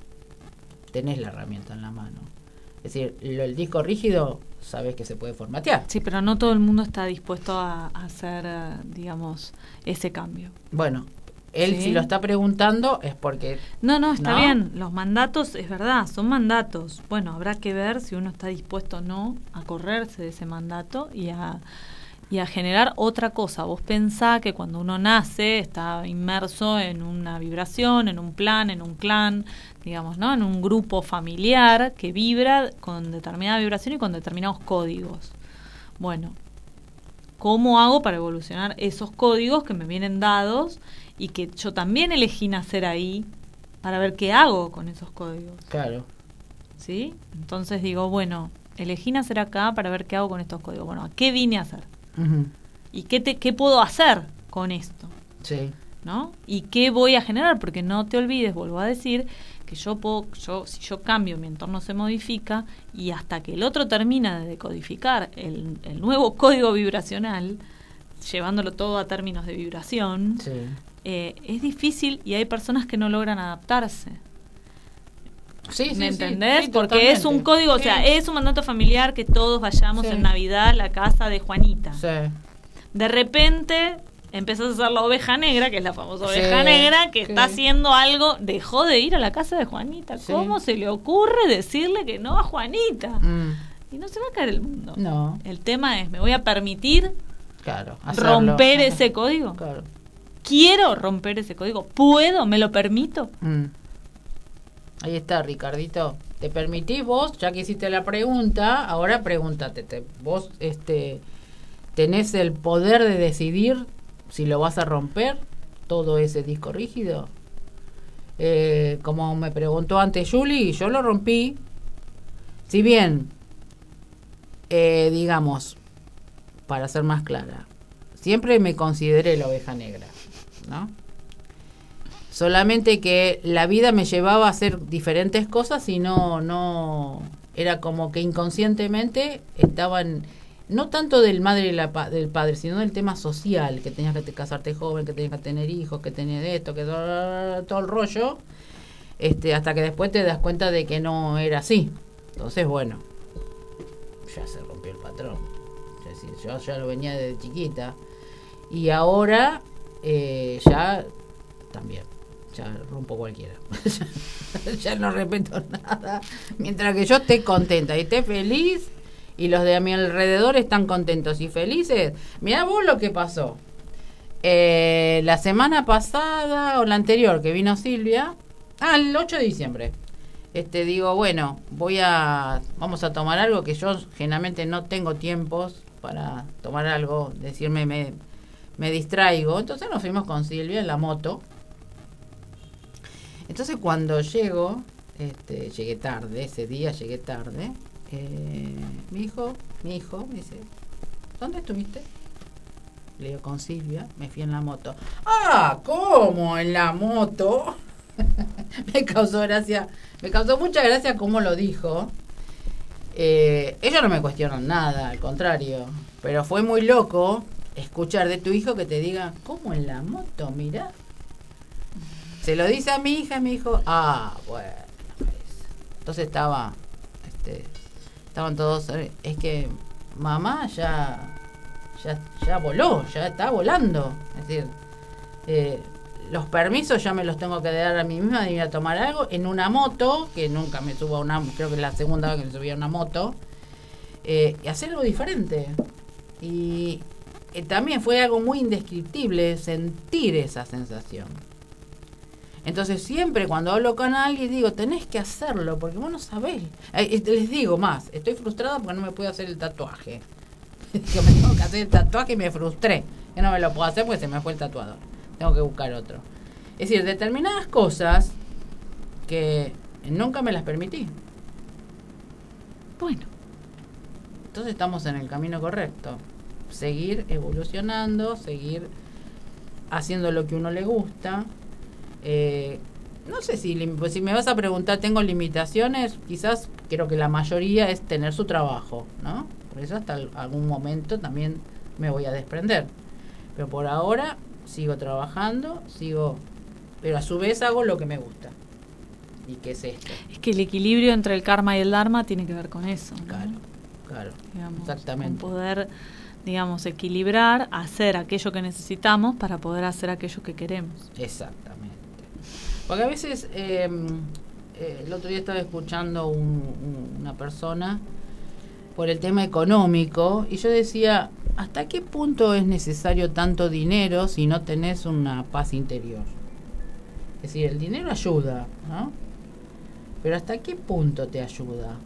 S1: tenés la herramienta en la mano. Es decir, lo- el disco rígido sabes que se puede formatear.
S2: Sí, pero no todo el mundo está dispuesto a, a hacer, eh, digamos, ese cambio.
S1: Bueno, él
S2: Sí.
S1: si lo está preguntando es porque
S2: No, no, está
S1: ¿No?
S2: bien. Los mandatos, es verdad, son mandatos. Bueno, habrá que ver si uno está dispuesto o no a correrse de ese mandato y a, y a generar otra cosa. Vos pensá que cuando uno nace está inmerso en una vibración, en un plan, en un clan, digamos, ¿no? En un grupo familiar que vibra con determinada vibración y con determinados códigos. Bueno, ¿cómo hago para evolucionar esos códigos que me vienen dados y que yo también elegí nacer ahí para ver qué hago con esos códigos?
S1: claro,
S2: ¿Sí? Entonces digo, bueno, elegí nacer acá para ver qué hago con estos códigos. Bueno, ¿a qué vine a hacer? ¿Y qué, te, qué puedo hacer con esto?
S1: sí,
S2: ¿no? ¿Y qué voy a generar? Porque no te olvides, vuelvo a decir, que yo puedo, yo, si yo cambio, mi entorno se modifica y hasta que el otro termina de decodificar el, el nuevo código vibracional, llevándolo todo a términos de vibración,
S1: sí.
S2: Eh, es difícil y hay personas que no logran adaptarse.
S1: Sí,
S2: ¿Me
S1: sí,
S2: entendés?
S1: sí,
S2: Porque es un código, o sea, es un mandato familiar que todos vayamos en Navidad a la casa de Juanita.
S1: sí.
S2: De repente empezás a ser la oveja negra, que es la famosa oveja negra, que está haciendo algo, dejó de ir a la casa de Juanita. ¿Cómo se le ocurre decirle que no a Juanita?
S1: Mm,
S2: Y no se va a caer el mundo.
S1: no,
S2: El tema es, me voy a permitir
S1: Claro.
S2: romper ese código.
S1: Claro.
S2: Quiero romper ese código. ¿Puedo? ¿Me lo permito?
S1: Mm. Ahí está, Ricardito. ¿Te permitís vos, ya que hiciste la pregunta, ahora pregúntate, te- vos este, tenés el poder de decidir si lo vas a romper, todo ese disco rígido? Eh, como me preguntó antes Julie, yo lo rompí. Si bien, eh, digamos, para ser más clara, siempre me consideré la oveja negra, Solamente que la vida me llevaba a hacer diferentes cosas y no, no, era como que inconscientemente estaban, no tanto del madre y la del padre, sino del tema social, que tenías que te- casarte joven, que tenías que tener hijos, que tenías esto, que todo, todo el rollo, este, hasta que después te das cuenta de que no era así. Entonces, bueno, ya se rompió el patrón. Es decir, yo ya lo venía desde chiquita. Y ahora eh, ya también. Ya rompo cualquiera. ya no respeto nada. Mientras que yo esté contenta y esté feliz y los de a mi alrededor están contentos y felices. Mirá vos lo que pasó. Eh, la semana pasada o la anterior que vino Silvia, ah, el 8 de diciembre. Este digo, bueno, voy a vamos a tomar algo que yo generalmente no tengo tiempos para tomar algo, decirme me, me distraigo. Entonces nos fuimos con Silvia en la moto. Entonces cuando llego, este, llegué tarde, ese día llegué tarde, eh, mi hijo, mi hijo me dice, ¿dónde estuviste? Le digo, con Silvia, me fui en la moto. Ah, ¿cómo en la moto? me causó gracia, me causó mucha gracia cómo lo dijo. Eh, ellos no me cuestionan nada, al contrario, pero fue muy loco escuchar de tu hijo que te diga, ¿cómo en la moto? Mira. Se lo dice a mi hija y mi hijo, ah, bueno. pues". Entonces estaba, este, estaban todos, eh, es que mamá ya, ya, ya voló, ya está volando. Es decir, eh, los permisos ya me los tengo que dar a mí misma de ir a tomar algo en una moto, que nunca me subo a una, creo que es la segunda vez que me subí a una moto, eh, y hacer algo diferente. Y eh, también fue algo muy indescriptible sentir esa sensación. Entonces siempre cuando hablo con alguien digo, tenés que hacerlo, porque vos no sabés. Eh, les digo más, estoy frustrada porque no me puedo hacer el tatuaje. que me tengo que hacer el tatuaje y me frustré. Que no me lo puedo hacer porque se me fue el tatuador. Tengo que buscar otro. Es decir, determinadas cosas que nunca me las permití.
S2: Bueno,
S1: Entonces estamos en el camino correcto. Seguir evolucionando, seguir haciendo lo que uno le gusta. Eh, no sé si, pues si me vas a preguntar, ¿tengo limitaciones? Quizás creo que la mayoría es tener su trabajo, ¿no? Por eso hasta al- algún momento también me voy a desprender. Pero por ahora sigo trabajando, sigo... Pero a su vez hago lo que me gusta. ¿Y qué es esto?
S2: es que el equilibrio entre el karma y el dharma tiene que ver con eso. ¿no?
S1: Claro, claro.
S2: Digamos,
S1: Exactamente.
S2: Con poder, digamos, equilibrar, hacer aquello que necesitamos para poder hacer aquello que queremos.
S1: Exactamente. Porque a veces, eh, eh, el otro día estaba escuchando un- un- una persona por el tema económico y yo decía, ¿hasta qué punto es necesario tanto dinero si no tenés una paz interior? Es decir, el dinero ayuda, ¿no? Pero ¿hasta qué punto te ayuda?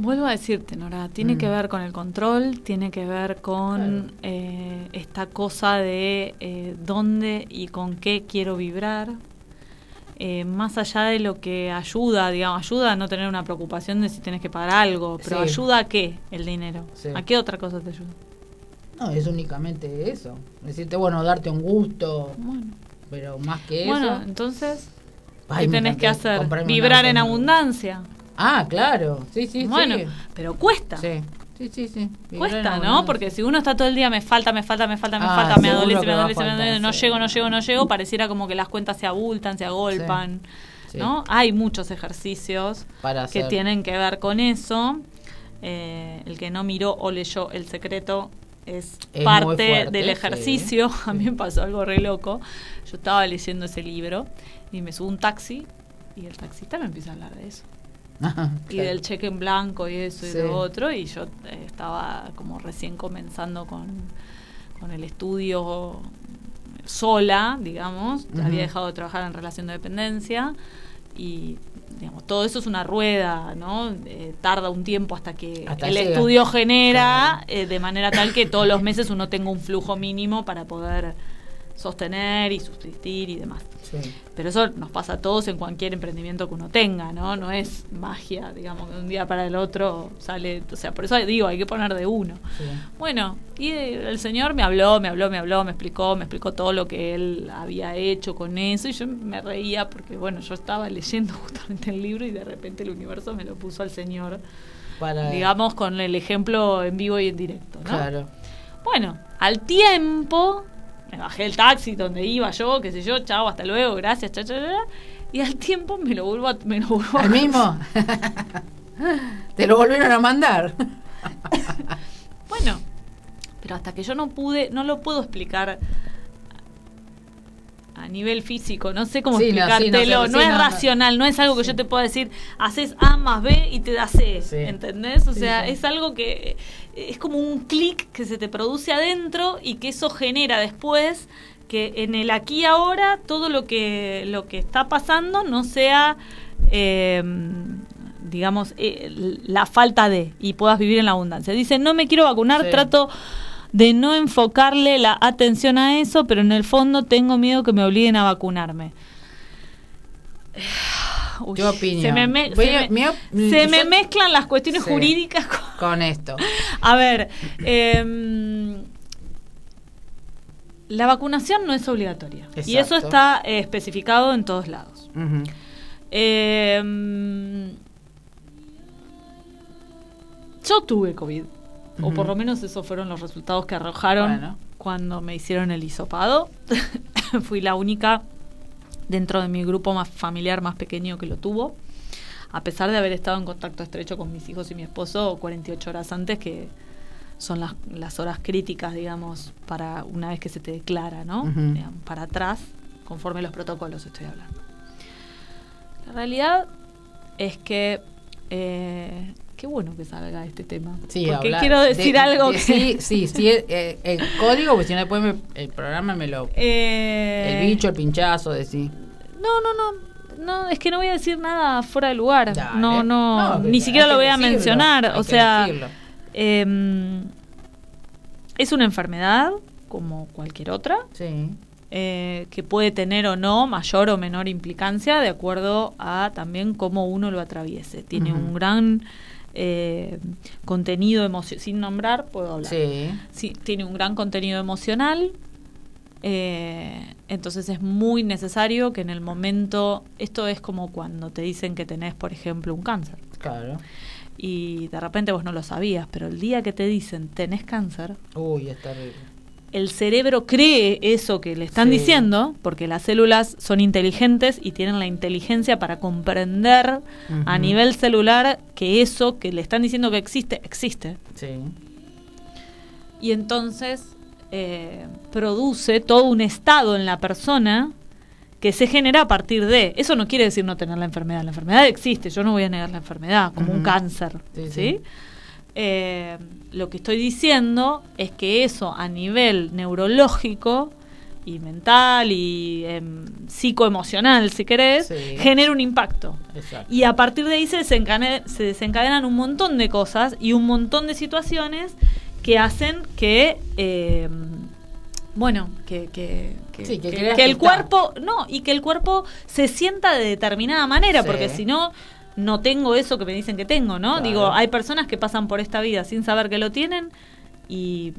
S2: Vuelvo a decirte, Nora, tiene
S1: Mm.
S2: que ver con el control, tiene que ver con
S1: Claro.
S2: eh, esta cosa de eh, dónde y con qué quiero vibrar. Eh, más allá de lo que ayuda, digamos, ayuda a no tener una preocupación de si tienes que pagar algo, pero
S1: Sí.
S2: ayuda a qué el dinero,
S1: Sí.
S2: a qué otra cosa te ayuda.
S1: No, es únicamente eso. Decirte, bueno, darte un gusto,
S2: Bueno,
S1: pero más que
S2: bueno
S1: eso...
S2: entonces,
S1: Ay,
S2: ¿qué tenés que hacer? Vibrar en abundancia.
S1: Ah, claro, sí, sí,
S2: bueno,
S1: sí.
S2: pero cuesta.
S1: Sí, sí, sí, sí.
S2: Cuesta, ¿no? Porque si uno está todo el día, me falta, me falta, me falta, me
S1: Ah,
S2: falta, me adolece, me adolece, me adolece, no
S1: sí.
S2: llego, no llego, no llego, pareciera como que las cuentas se abultan, se agolpan,
S1: Sí.
S2: ¿no? Hay muchos ejercicios
S1: Para
S2: que tienen que ver con eso. Eh, el que no miró o leyó El Secreto es, parte
S1: fuerte,
S2: del ejercicio. A mí me pasó algo re loco. Yo estaba leyendo ese libro y me subo un taxi y el taxista me empieza a hablar de eso. y del cheque en blanco y eso y
S1: Sí.
S2: lo otro. Y yo eh, estaba como recién comenzando con, con el estudio sola, digamos. Había dejado de trabajar en relación de dependencia y digamos, todo eso es una rueda, ¿no? Eh, tarda un tiempo hasta que
S1: Hasta
S2: el
S1: llega.
S2: estudio genera
S1: Claro.
S2: eh, de manera tal que todos los meses uno tenga un flujo mínimo para poder sostener y subsistir y demás.
S1: Sí.
S2: Pero eso nos pasa a todos en cualquier emprendimiento que uno tenga, ¿no? No es magia, digamos, que de un día para el otro sale, o sea, por eso digo, hay que poner de uno.
S1: Sí.
S2: Bueno, y el señor me habló, me habló, me habló, me explicó, me explicó todo lo que él había hecho con eso y yo me reía porque, bueno, yo estaba leyendo justamente el libro y de repente el universo me lo puso al señor,
S1: Para,
S2: digamos, con el ejemplo en vivo y en directo, ¿no?
S1: Claro.
S2: Bueno, al tiempo me bajé el taxi donde iba yo, qué sé yo, chao, hasta luego, gracias, cha, cha, cha, cha, y al tiempo me lo vuelvo a, me lo vuelvo a-
S1: ¿Al mismo? Te lo volvieron a mandar.
S2: Bueno, pero hasta que yo no pude, no lo puedo explicar a nivel físico, no sé cómo
S1: Sí, no, sí, no sé,
S2: explicártelo, no,
S1: sí,
S2: es
S1: no,
S2: racional, no es algo que yo te pueda decir, haces A más B y te da C. ¿entendés? O sea, es algo que eh, es como un clic que se te produce adentro y que eso genera después que en el aquí y ahora todo lo que lo que está pasando no sea eh, digamos eh, la falta de y puedas vivir en la abundancia. Dice, no me quiero vacunar, trato de no enfocarle la atención a eso, pero en el fondo tengo miedo que me obliguen a vacunarme. Uy,
S1: Tu opinión.
S2: Se me, me-
S1: Voy
S2: se
S1: a-
S2: me-
S1: mi op-
S2: se
S1: yo-
S2: me mezclan las cuestiones
S1: Sí.
S2: jurídicas con,
S1: Con esto.
S2: a ver, em, la vacunación no es obligatoria. Y eso está eh, especificado en todos lados. Em, yo tuve COVID. O por lo menos esos fueron los resultados que arrojaron
S1: Bueno.
S2: cuando me hicieron el hisopado. Fui la única dentro de mi grupo más familiar más pequeño que lo tuvo. A pesar de haber estado en contacto estrecho con mis hijos y mi esposo 48 horas antes, que son las, las horas críticas, digamos, para una vez que se te declara, ¿no? Para atrás, conforme los protocolos estoy hablando. La realidad es que eh, qué bueno que salga este tema.
S1: Sí,
S2: porque quiero decir
S1: de-
S2: algo
S1: de-
S2: que
S1: Sí, sí, sí. eh, el código, pues si no después me- el programa me lo...
S2: Eh,
S1: El bicho, el pinchazo, decir.
S2: No, no, no. No, es que no voy a decir nada fuera de lugar.
S1: Dale.
S2: No, no,
S1: No,
S2: ni siquiera lo voy a
S1: decirlo,
S2: mencionar. O sea, em, es una enfermedad como cualquier otra.
S1: Sí.
S2: eh, que puede tener o no mayor o menor implicancia de acuerdo a también cómo uno lo atraviese. Tiene un gran eh, contenido emocional, sin nombrar, puedo hablar.
S1: Sí.
S2: Sí, tiene un gran contenido emocional. eh, entonces es muy necesario que en el momento, esto es como cuando te dicen que tenés, por ejemplo, un cáncer.
S1: Claro.
S2: Y de repente vos no lo sabías, pero el día que te dicen tenés cáncer,
S1: Uy, es terrible.
S2: El cerebro cree eso que le están
S1: Sí.
S2: diciendo, porque las células son inteligentes y tienen la inteligencia para comprender a nivel celular que eso que le están diciendo que existe, existe.
S1: Sí.
S2: Y entonces eh, produce todo un estado en la persona que se genera a partir de. Eso no quiere decir no tener la enfermedad. La enfermedad existe, yo no voy a negar la enfermedad, como un cáncer.
S1: Sí,
S2: ¿sí? Eh, lo que estoy diciendo es que eso a nivel neurológico y mental y em, psicoemocional, si querés,
S1: Sí.
S2: genera un impacto.
S1: Exacto.
S2: Y a partir de ahí se, desencadenan un montón de cosas y un montón de situaciones que hacen que, eh, bueno, que, que, que-
S1: Sí, que
S2: el cuerpo, no, y que el cuerpo se sienta de determinada manera,
S1: Sí.
S2: porque si no, no tengo eso que me dicen que tengo, ¿no?
S1: Claro.
S2: Digo, hay personas que pasan por esta vida sin saber que lo tienen y,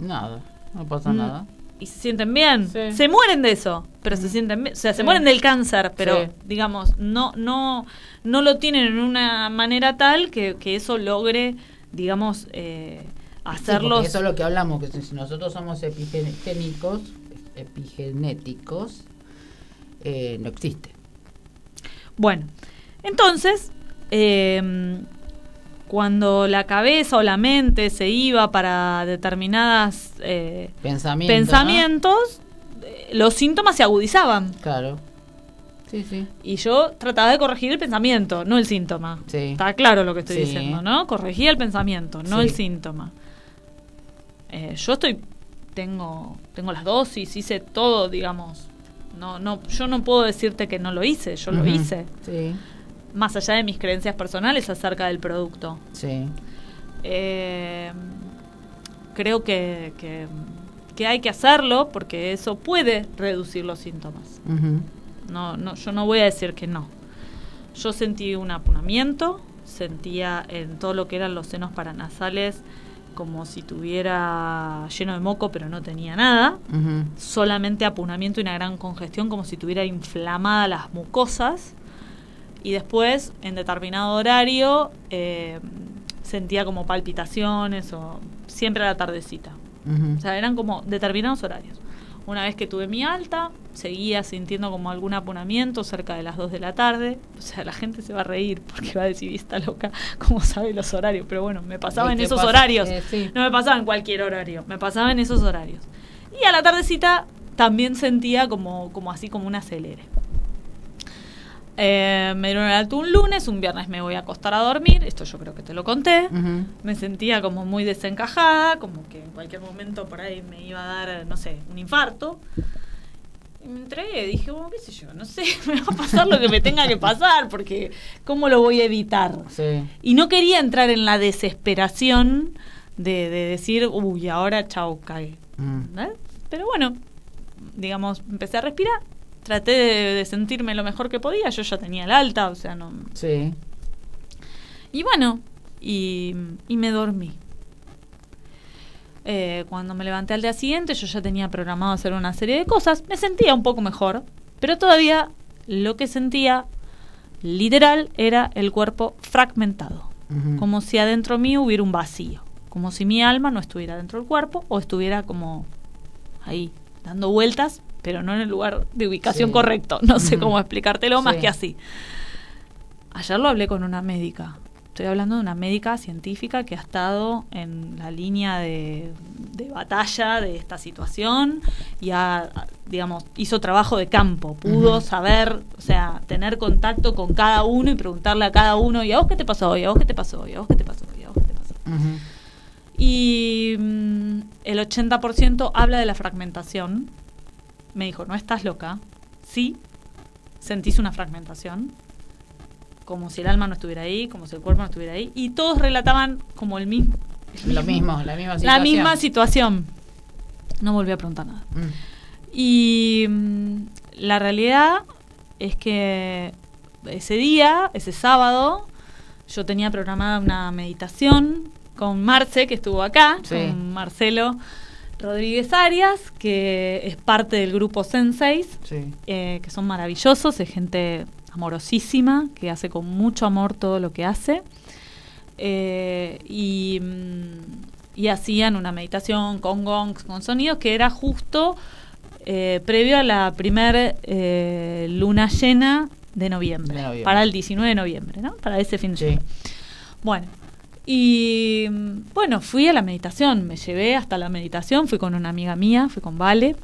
S1: Nada, no pasa
S2: Mm,
S1: nada.
S2: y se sienten bien.
S1: Sí.
S2: Se mueren de eso, pero se sienten bien. O sea, se mueren del cáncer, pero
S1: Sí.
S2: digamos, no, no, no lo tienen en una manera tal que, que eso logre, digamos, eh, hacerlos.
S1: eso es lo que hablamos, que si si nosotros somos epigenéticos, epigenéticos, eh, no existe.
S2: Bueno, entonces, eh, cuando la cabeza o la mente se iba para determinadas eh,
S1: Pensamiento.
S2: pensamientos, eh, los síntomas se agudizaban.
S1: Claro. Sí, sí.
S2: Y yo trataba de corregir el pensamiento, no el síntoma.
S1: Sí.
S2: Está claro lo que estoy diciendo, ¿no? Corregía el pensamiento, no el síntoma. Eh, yo estoy, tengo, tengo las dosis, hice todo, digamos. No, no, yo no puedo decirte que no lo hice, yo lo hice.
S1: Sí,
S2: Más allá de mis creencias personales acerca del producto.
S1: sí.
S2: Eh, creo que, que, que hay que hacerlo porque eso puede reducir los síntomas. No, no, yo no voy a decir que no. Yo sentí un apunamiento, sentía en todo lo que eran los senos paranasales como si tuviera lleno de moco, pero no tenía nada. Solamente apunamiento y una gran congestión, como si tuviera inflamadas las mucosas. Y después, en determinado horario, eh, sentía como palpitaciones o siempre a la tardecita. O sea, eran como determinados horarios. Una vez que tuve mi alta, seguía sintiendo como algún apunamiento cerca de las 2 de la tarde. O sea, la gente se va a reír porque va a decir, "Y está loca, ¿cómo sabe los horarios? Pero bueno, me pasaba
S1: ¿Y
S2: en esos
S1: pasa?
S2: horarios.
S1: Eh, sí.
S2: No me pasaba en cualquier horario, me pasaba en esos horarios. Y a la tardecita también sentía como, como así como un acelere. Eh, me dieron el alto un lunes, un viernes me voy a acostar a dormir, esto yo creo que te lo conté. Me sentía como muy desencajada, como que en cualquier momento por ahí me iba a dar, no sé, un infarto. Y me entregué, dije, bueno, qué sé yo, no sé, me va a pasar lo que me tenga que pasar, porque ¿cómo lo voy a evitar?
S1: Sí.
S2: Y no quería entrar en la desesperación de, de decir, uy, ahora chau, cae.
S1: Mm.
S2: ¿Eh? Pero bueno, digamos, empecé a respirar, traté de, de sentirme lo mejor que podía, yo ya tenía el alta, o sea, no...
S1: Sí.
S2: Y bueno, y, y me dormí. Eh, cuando me levanté al día siguiente, yo ya tenía programado hacer una serie de cosas. Me sentía un poco mejor, pero todavía lo que sentía literal era el cuerpo fragmentado. Como si adentro mío hubiera un vacío. Como si mi alma no estuviera dentro del cuerpo o estuviera como ahí, dando vueltas, pero no en el lugar de ubicación
S1: Sí.
S2: correcto. No sé cómo explicártelo más
S1: Sí.
S2: que así. Ayer lo hablé con una médica. Estoy hablando de una médica científica que ha estado en la línea de, de batalla de esta situación y ha, digamos, hizo trabajo de campo. Pudo
S1: Ujú.
S2: saber, o sea, tener contacto con cada uno y preguntarle a cada uno, ¿y a vos qué te pasó hoy? ¿A vos qué te pasó hoy? ¿A vos qué te pasó hoy? ¿A vos qué te pasó?
S1: Ujú.
S2: Y mm, el 80% habla de la fragmentación. Me dijo, no estás loca. Sí, sentís una fragmentación. Como si el alma no estuviera ahí, como si el cuerpo no estuviera ahí. Y todos relataban como el mismo. el
S1: Lo mismo, la misma situación.
S2: La misma situación. No volví a preguntar nada.
S1: Mm.
S2: Y mm, la realidad es que ese día, ese sábado, yo tenía programada una meditación con Marce, que estuvo acá,
S1: Sí.
S2: con Marcelo Rodríguez Arias, que es parte del grupo Senseis,
S1: Sí.
S2: eh, que son maravillosos, es gente amorosísima, que hace con mucho amor todo lo que hace. Eh, y, mm, y hacían una meditación con gongs, con sonidos, que era justo eh, previo a la primer luna llena de noviembre,
S1: De noviembre.
S2: para el 19 de noviembre, ¿no? Para ese fin de
S1: Sí.
S2: semana. Bueno, y mm, bueno, fui a la meditación, me llevé hasta la meditación, fui con una amiga mía, fui con Vale,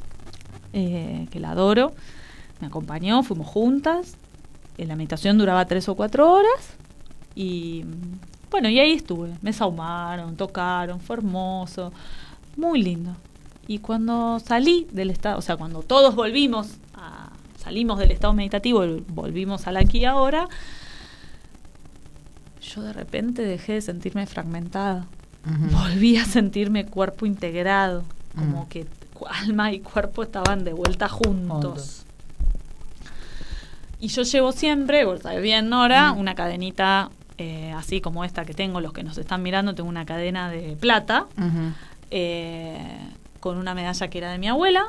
S2: eh, que la adoro, me acompañó, fuimos juntas, eh, la meditación duraba tres o cuatro horas y mm, bueno, y ahí estuve, me saumaron, tocaron, fue hermoso, muy lindo. Y cuando salí del estado, o sea, cuando todos volvimos a, salimos del estado meditativo volvimos al aquí ahora, yo de repente dejé de sentirme fragmentada. Volví a sentirme cuerpo integrado, como
S1: Mm.
S2: que alma y cuerpo estaban de vuelta juntos. Y yo llevo siempre, vos sabés bien, Nora,
S1: Mm.
S2: una cadenita eh, así como esta que tengo, los que nos están mirando, tengo una cadena de plata eh, con una medalla que era de mi abuela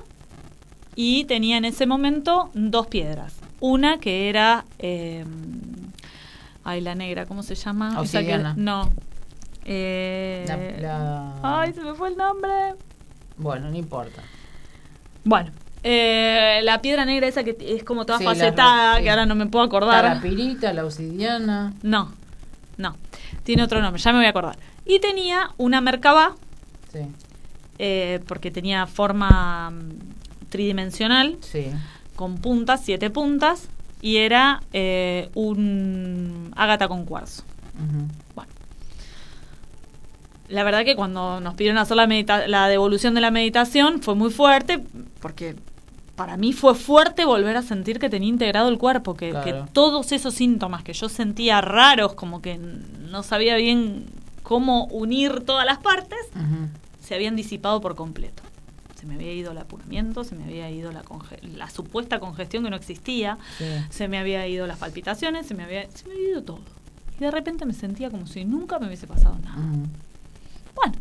S2: y tenía en ese momento dos piedras. Una que era, eh, ay, la negra, ¿cómo se llama? Que-
S1: Obsidiana.
S2: no. Eh,
S1: La- la-
S2: Ay, se me fue el nombre.
S1: Bueno, no importa.
S2: Bueno, eh, la piedra negra esa que es como toda
S1: Sí,
S2: facetada,
S1: sí.
S2: que ahora no me puedo acordar.
S1: la pirita, la obsidiana.
S2: No, no. Tiene otro nombre, ya me voy a acordar. Y tenía una Merkabah,
S1: Sí.
S2: eh, porque tenía forma mm, tridimensional,
S1: Sí.
S2: con puntas, siete puntas, y era eh, un ágata con cuarzo. Bueno. La verdad que cuando nos pidieron hacer la, la devolución de la meditación fue muy fuerte, porque para mí fue fuerte volver a sentir que tenía integrado el cuerpo, que, todos esos síntomas que yo sentía raros, como que no sabía bien cómo unir todas las partes, se habían disipado por completo. Se me había ido el apuramiento, se me había ido la, la supuesta congestión que no existía, se me había ido las palpitaciones, se me había, se me había ido todo. Y de repente me sentía como si nunca me hubiese pasado nada. Bueno,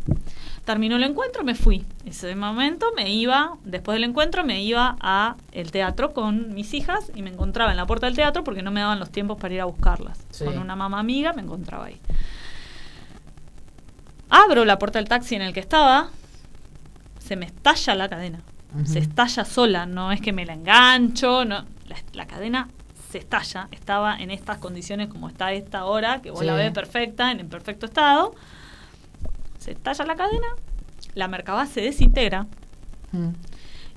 S2: terminó el encuentro, me fui. Ese momento me iba, después del encuentro me iba a el teatro con mis hijas y me encontraba en la puerta del teatro porque no me daban los tiempos para ir a buscarlas. Con una mamá amiga me encontraba ahí. Abro la puerta del taxi en el que estaba, se me estalla la cadena. Se estalla sola, no es que me la engancho, no, la, cadena se estalla. Estaba en estas condiciones como está esta hora, que vos la ves perfecta, en perfecto estado se estalla la cadena, la mercaba se desintegra mm.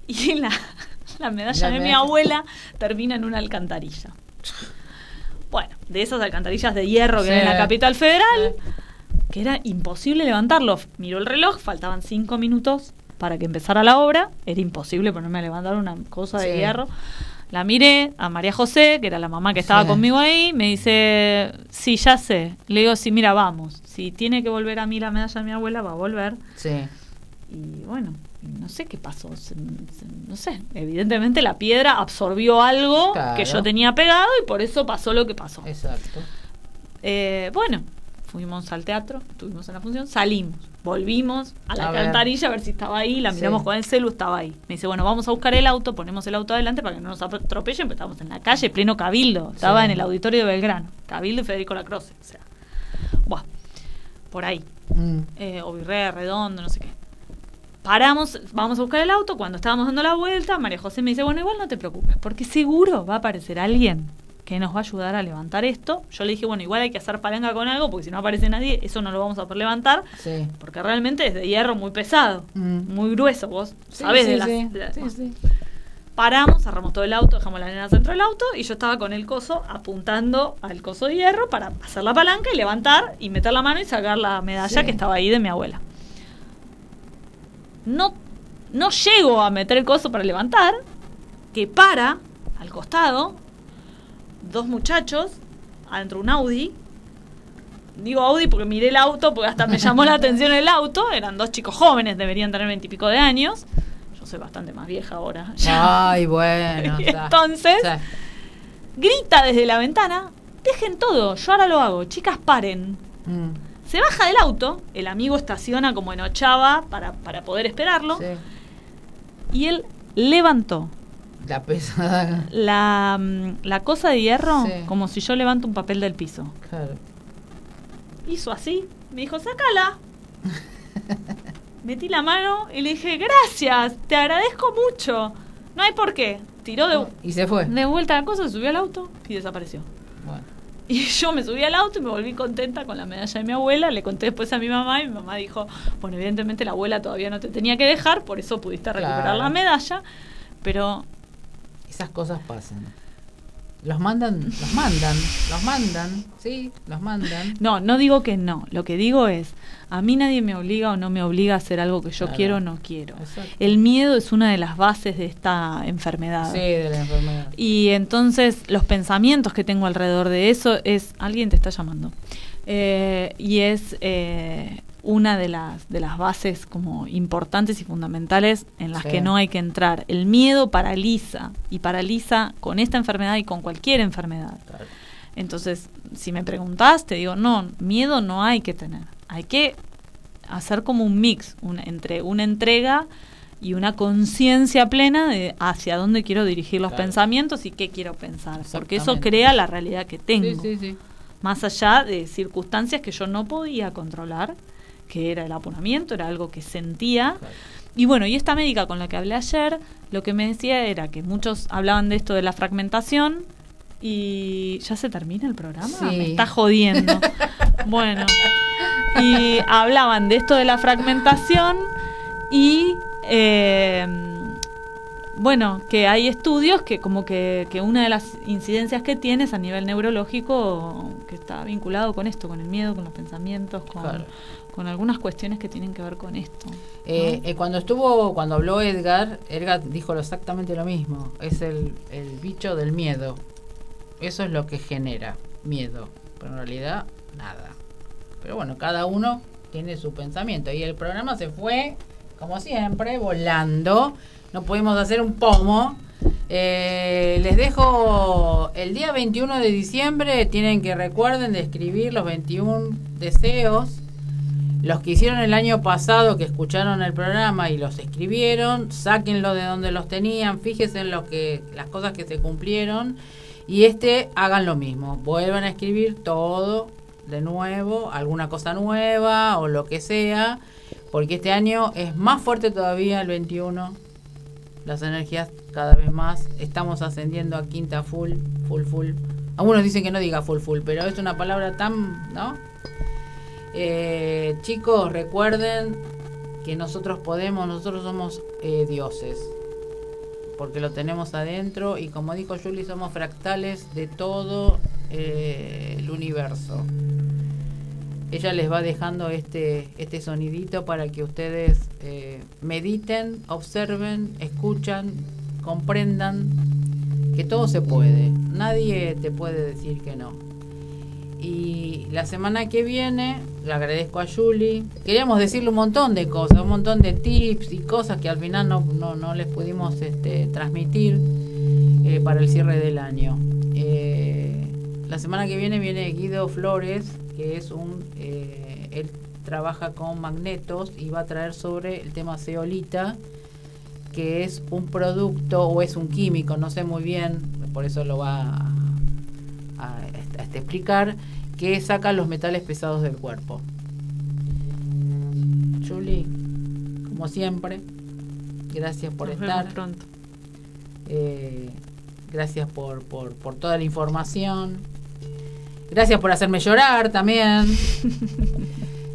S2: y la, medalla de mi abuela termina en una alcantarilla. Bueno, de esas alcantarillas de hierro que hay en la capital federal, que era imposible levantarlo. Miró el reloj, faltaban cinco minutos para que empezara la obra, era imposible ponerme a levantar una cosa de hierro. La miré a María José, que era la mamá que estaba conmigo ahí, me dice, sí, ya sé. Le digo, sí, mira, vamos. Si tiene que volver a mí la medalla de mi abuela, va a volver.
S1: Sí.
S2: Y bueno, no sé qué pasó. no sé, evidentemente la piedra absorbió algo que yo tenía pegado y por eso pasó lo que pasó.
S1: Exacto.
S2: Eh, bueno, fuimos al teatro, estuvimos en la función, salimos, volvimos a la alcantarilla a ver si estaba ahí, la miramos con el celu, estaba ahí. Me dice, bueno, vamos a buscar el auto, ponemos el auto adelante para que no nos atropellen, pero estábamos en la calle, pleno Cabildo, estaba en el auditorio de Belgrano, Cabildo y Federico Lacroce, o sea, buah, por ahí, mm. eh, Redondo, no sé qué. Paramos, vamos a buscar el auto, cuando estábamos dando la vuelta, María José me dice, bueno, igual no te preocupes, porque seguro va a aparecer alguien que nos va a ayudar a levantar esto. Yo le dije, bueno, igual hay que hacer palanca con algo, porque si no aparece nadie, eso no lo vamos a poder levantar, porque realmente es de hierro muy pesado, mm. muy grueso, vos sabés de, las, Paramos, cerramos todo el auto, dejamos la nena dentro del auto y yo estaba con el coso apuntando al coso de hierro para hacer la palanca y levantar y meter la mano y sacar la medalla que estaba ahí de mi abuela. No, no llego a meter el coso para levantar, que para al costado dos muchachos adentro de un Audi. Digo Audi porque miré el auto, porque hasta me llamó la atención el auto. Eran dos chicos jóvenes, deberían tener veintipico de años. Yo soy bastante más vieja ahora.
S1: Ay, bueno.
S2: entonces, grita desde la ventana, dejen todo, yo ahora lo hago, chicas paren. Mm. Se baja del auto, el amigo estaciona como en Ochava para, para poder esperarlo. Y él levantó
S1: la pesada.
S2: La, mm, la cosa de hierro, como si yo levanto un papel del piso. Claro. Hizo así. Me dijo, sácala. Metí la mano y le dije, gracias, te agradezco mucho. No hay por qué. Tiró de,
S1: y se fue.
S2: de vuelta la cosa, se subió al auto y desapareció. Bueno. Y yo me subí al auto y me volví contenta con la medalla de mi abuela. Le conté después a mi mamá y mi mamá dijo, bueno, evidentemente la abuela todavía no te tenía que dejar, por eso pudiste recuperar la medalla. Pero
S1: esas cosas pasan. Los mandan, los mandan, los mandan, sí, los mandan.
S2: No, no digo que no. Lo que digo es, a mí nadie me obliga o no me obliga a hacer algo que yo quiero o no quiero. El miedo es una de las bases de esta enfermedad.
S1: Sí, de la enfermedad.
S2: Y entonces los pensamientos que tengo alrededor de eso es, alguien te está llamando. Eh, y es eh, una de las, de las bases como importantes y fundamentales en las que no hay que entrar. El miedo paraliza y paraliza con esta enfermedad y con cualquier enfermedad. Entonces, si me preguntas, te digo, no, miedo no hay que tener. Hay que hacer como un mix entre una entrega y una conciencia plena de hacia dónde quiero dirigir los pensamientos y qué quiero pensar. Porque eso crea la realidad que tengo. Más allá de circunstancias que yo no podía controlar que era el apunamiento, era algo que sentía. Y bueno, y esta médica con la que hablé ayer, lo que me decía era que muchos hablaban de esto de la fragmentación y ya se termina el programa, me está jodiendo. bueno, y hablaban de esto de la fragmentación y eh, bueno, que hay estudios que como que, que, una de las incidencias que tiene es a nivel neurológico que está vinculado con esto, con el miedo, con los pensamientos, con, con algunas cuestiones que tienen que ver con esto.
S1: Eh, eh, cuando estuvo, cuando habló Edgar, Edgar dijo exactamente lo mismo, es el, el bicho del miedo, eso es lo que genera miedo, pero en realidad nada. Pero bueno, cada uno tiene su pensamiento y el programa se fue, como siempre, volando no pudimos hacer un pomo. Eh, les dejo el día 21 de diciembre, tienen que recuerden de escribir los 21 deseos. Los que hicieron el año pasado, que escucharon el programa y los escribieron, sáquenlo de donde los tenían, fíjense en lo que, las cosas que se cumplieron. Y este hagan lo mismo, vuelvan a escribir todo de nuevo, alguna cosa nueva o lo que sea, porque este año es más fuerte todavía el 21 las energías cada vez más. Estamos ascendiendo a quinta full, full, full. Algunos dicen que no diga full, full, pero es una palabra tan, ¿no? Eh, chicos, recuerden que nosotros podemos, nosotros somos eh, dioses, porque lo tenemos adentro y como dijo Julie, somos fractales de todo eh, el universo ella les va dejando este, este sonidito para que ustedes eh, mediten, observen, escuchan, comprendan que todo se puede. Nadie te puede decir que no. Y la semana que viene, le agradezco a Julie. Queríamos decirle un montón de cosas, un montón de tips y cosas que al final no, no, les pudimos este, transmitir eh, para el cierre del año. Eh, la semana que viene viene Guido Flores que es un, eh, él trabaja con magnetos y va a traer sobre el tema ceolita, que es un producto o es un químico, no sé muy bien, por eso lo va a, a, explicar, que saca los metales pesados del cuerpo. Julie, como siempre, gracias por estar.
S2: pronto.
S1: Eh, gracias por, por, por toda la información Gracias por hacerme llorar también.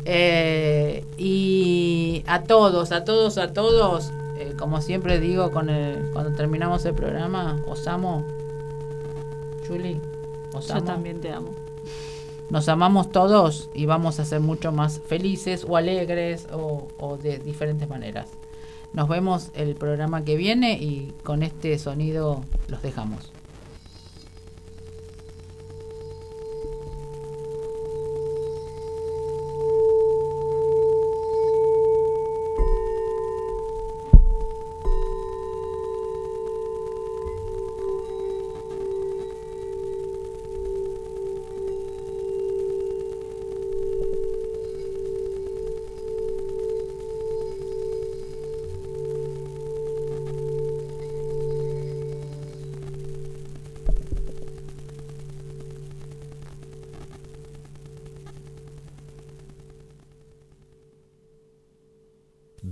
S1: Eh, y a todos, a todos, a todos, eh, como siempre digo con cuando terminamos el programa, os amo. Julie, os amo.
S2: Yo también te amo.
S1: Nos amamos todos y vamos a ser mucho más felices o alegres o, o de diferentes maneras. Nos vemos el programa que viene y con este sonido los dejamos.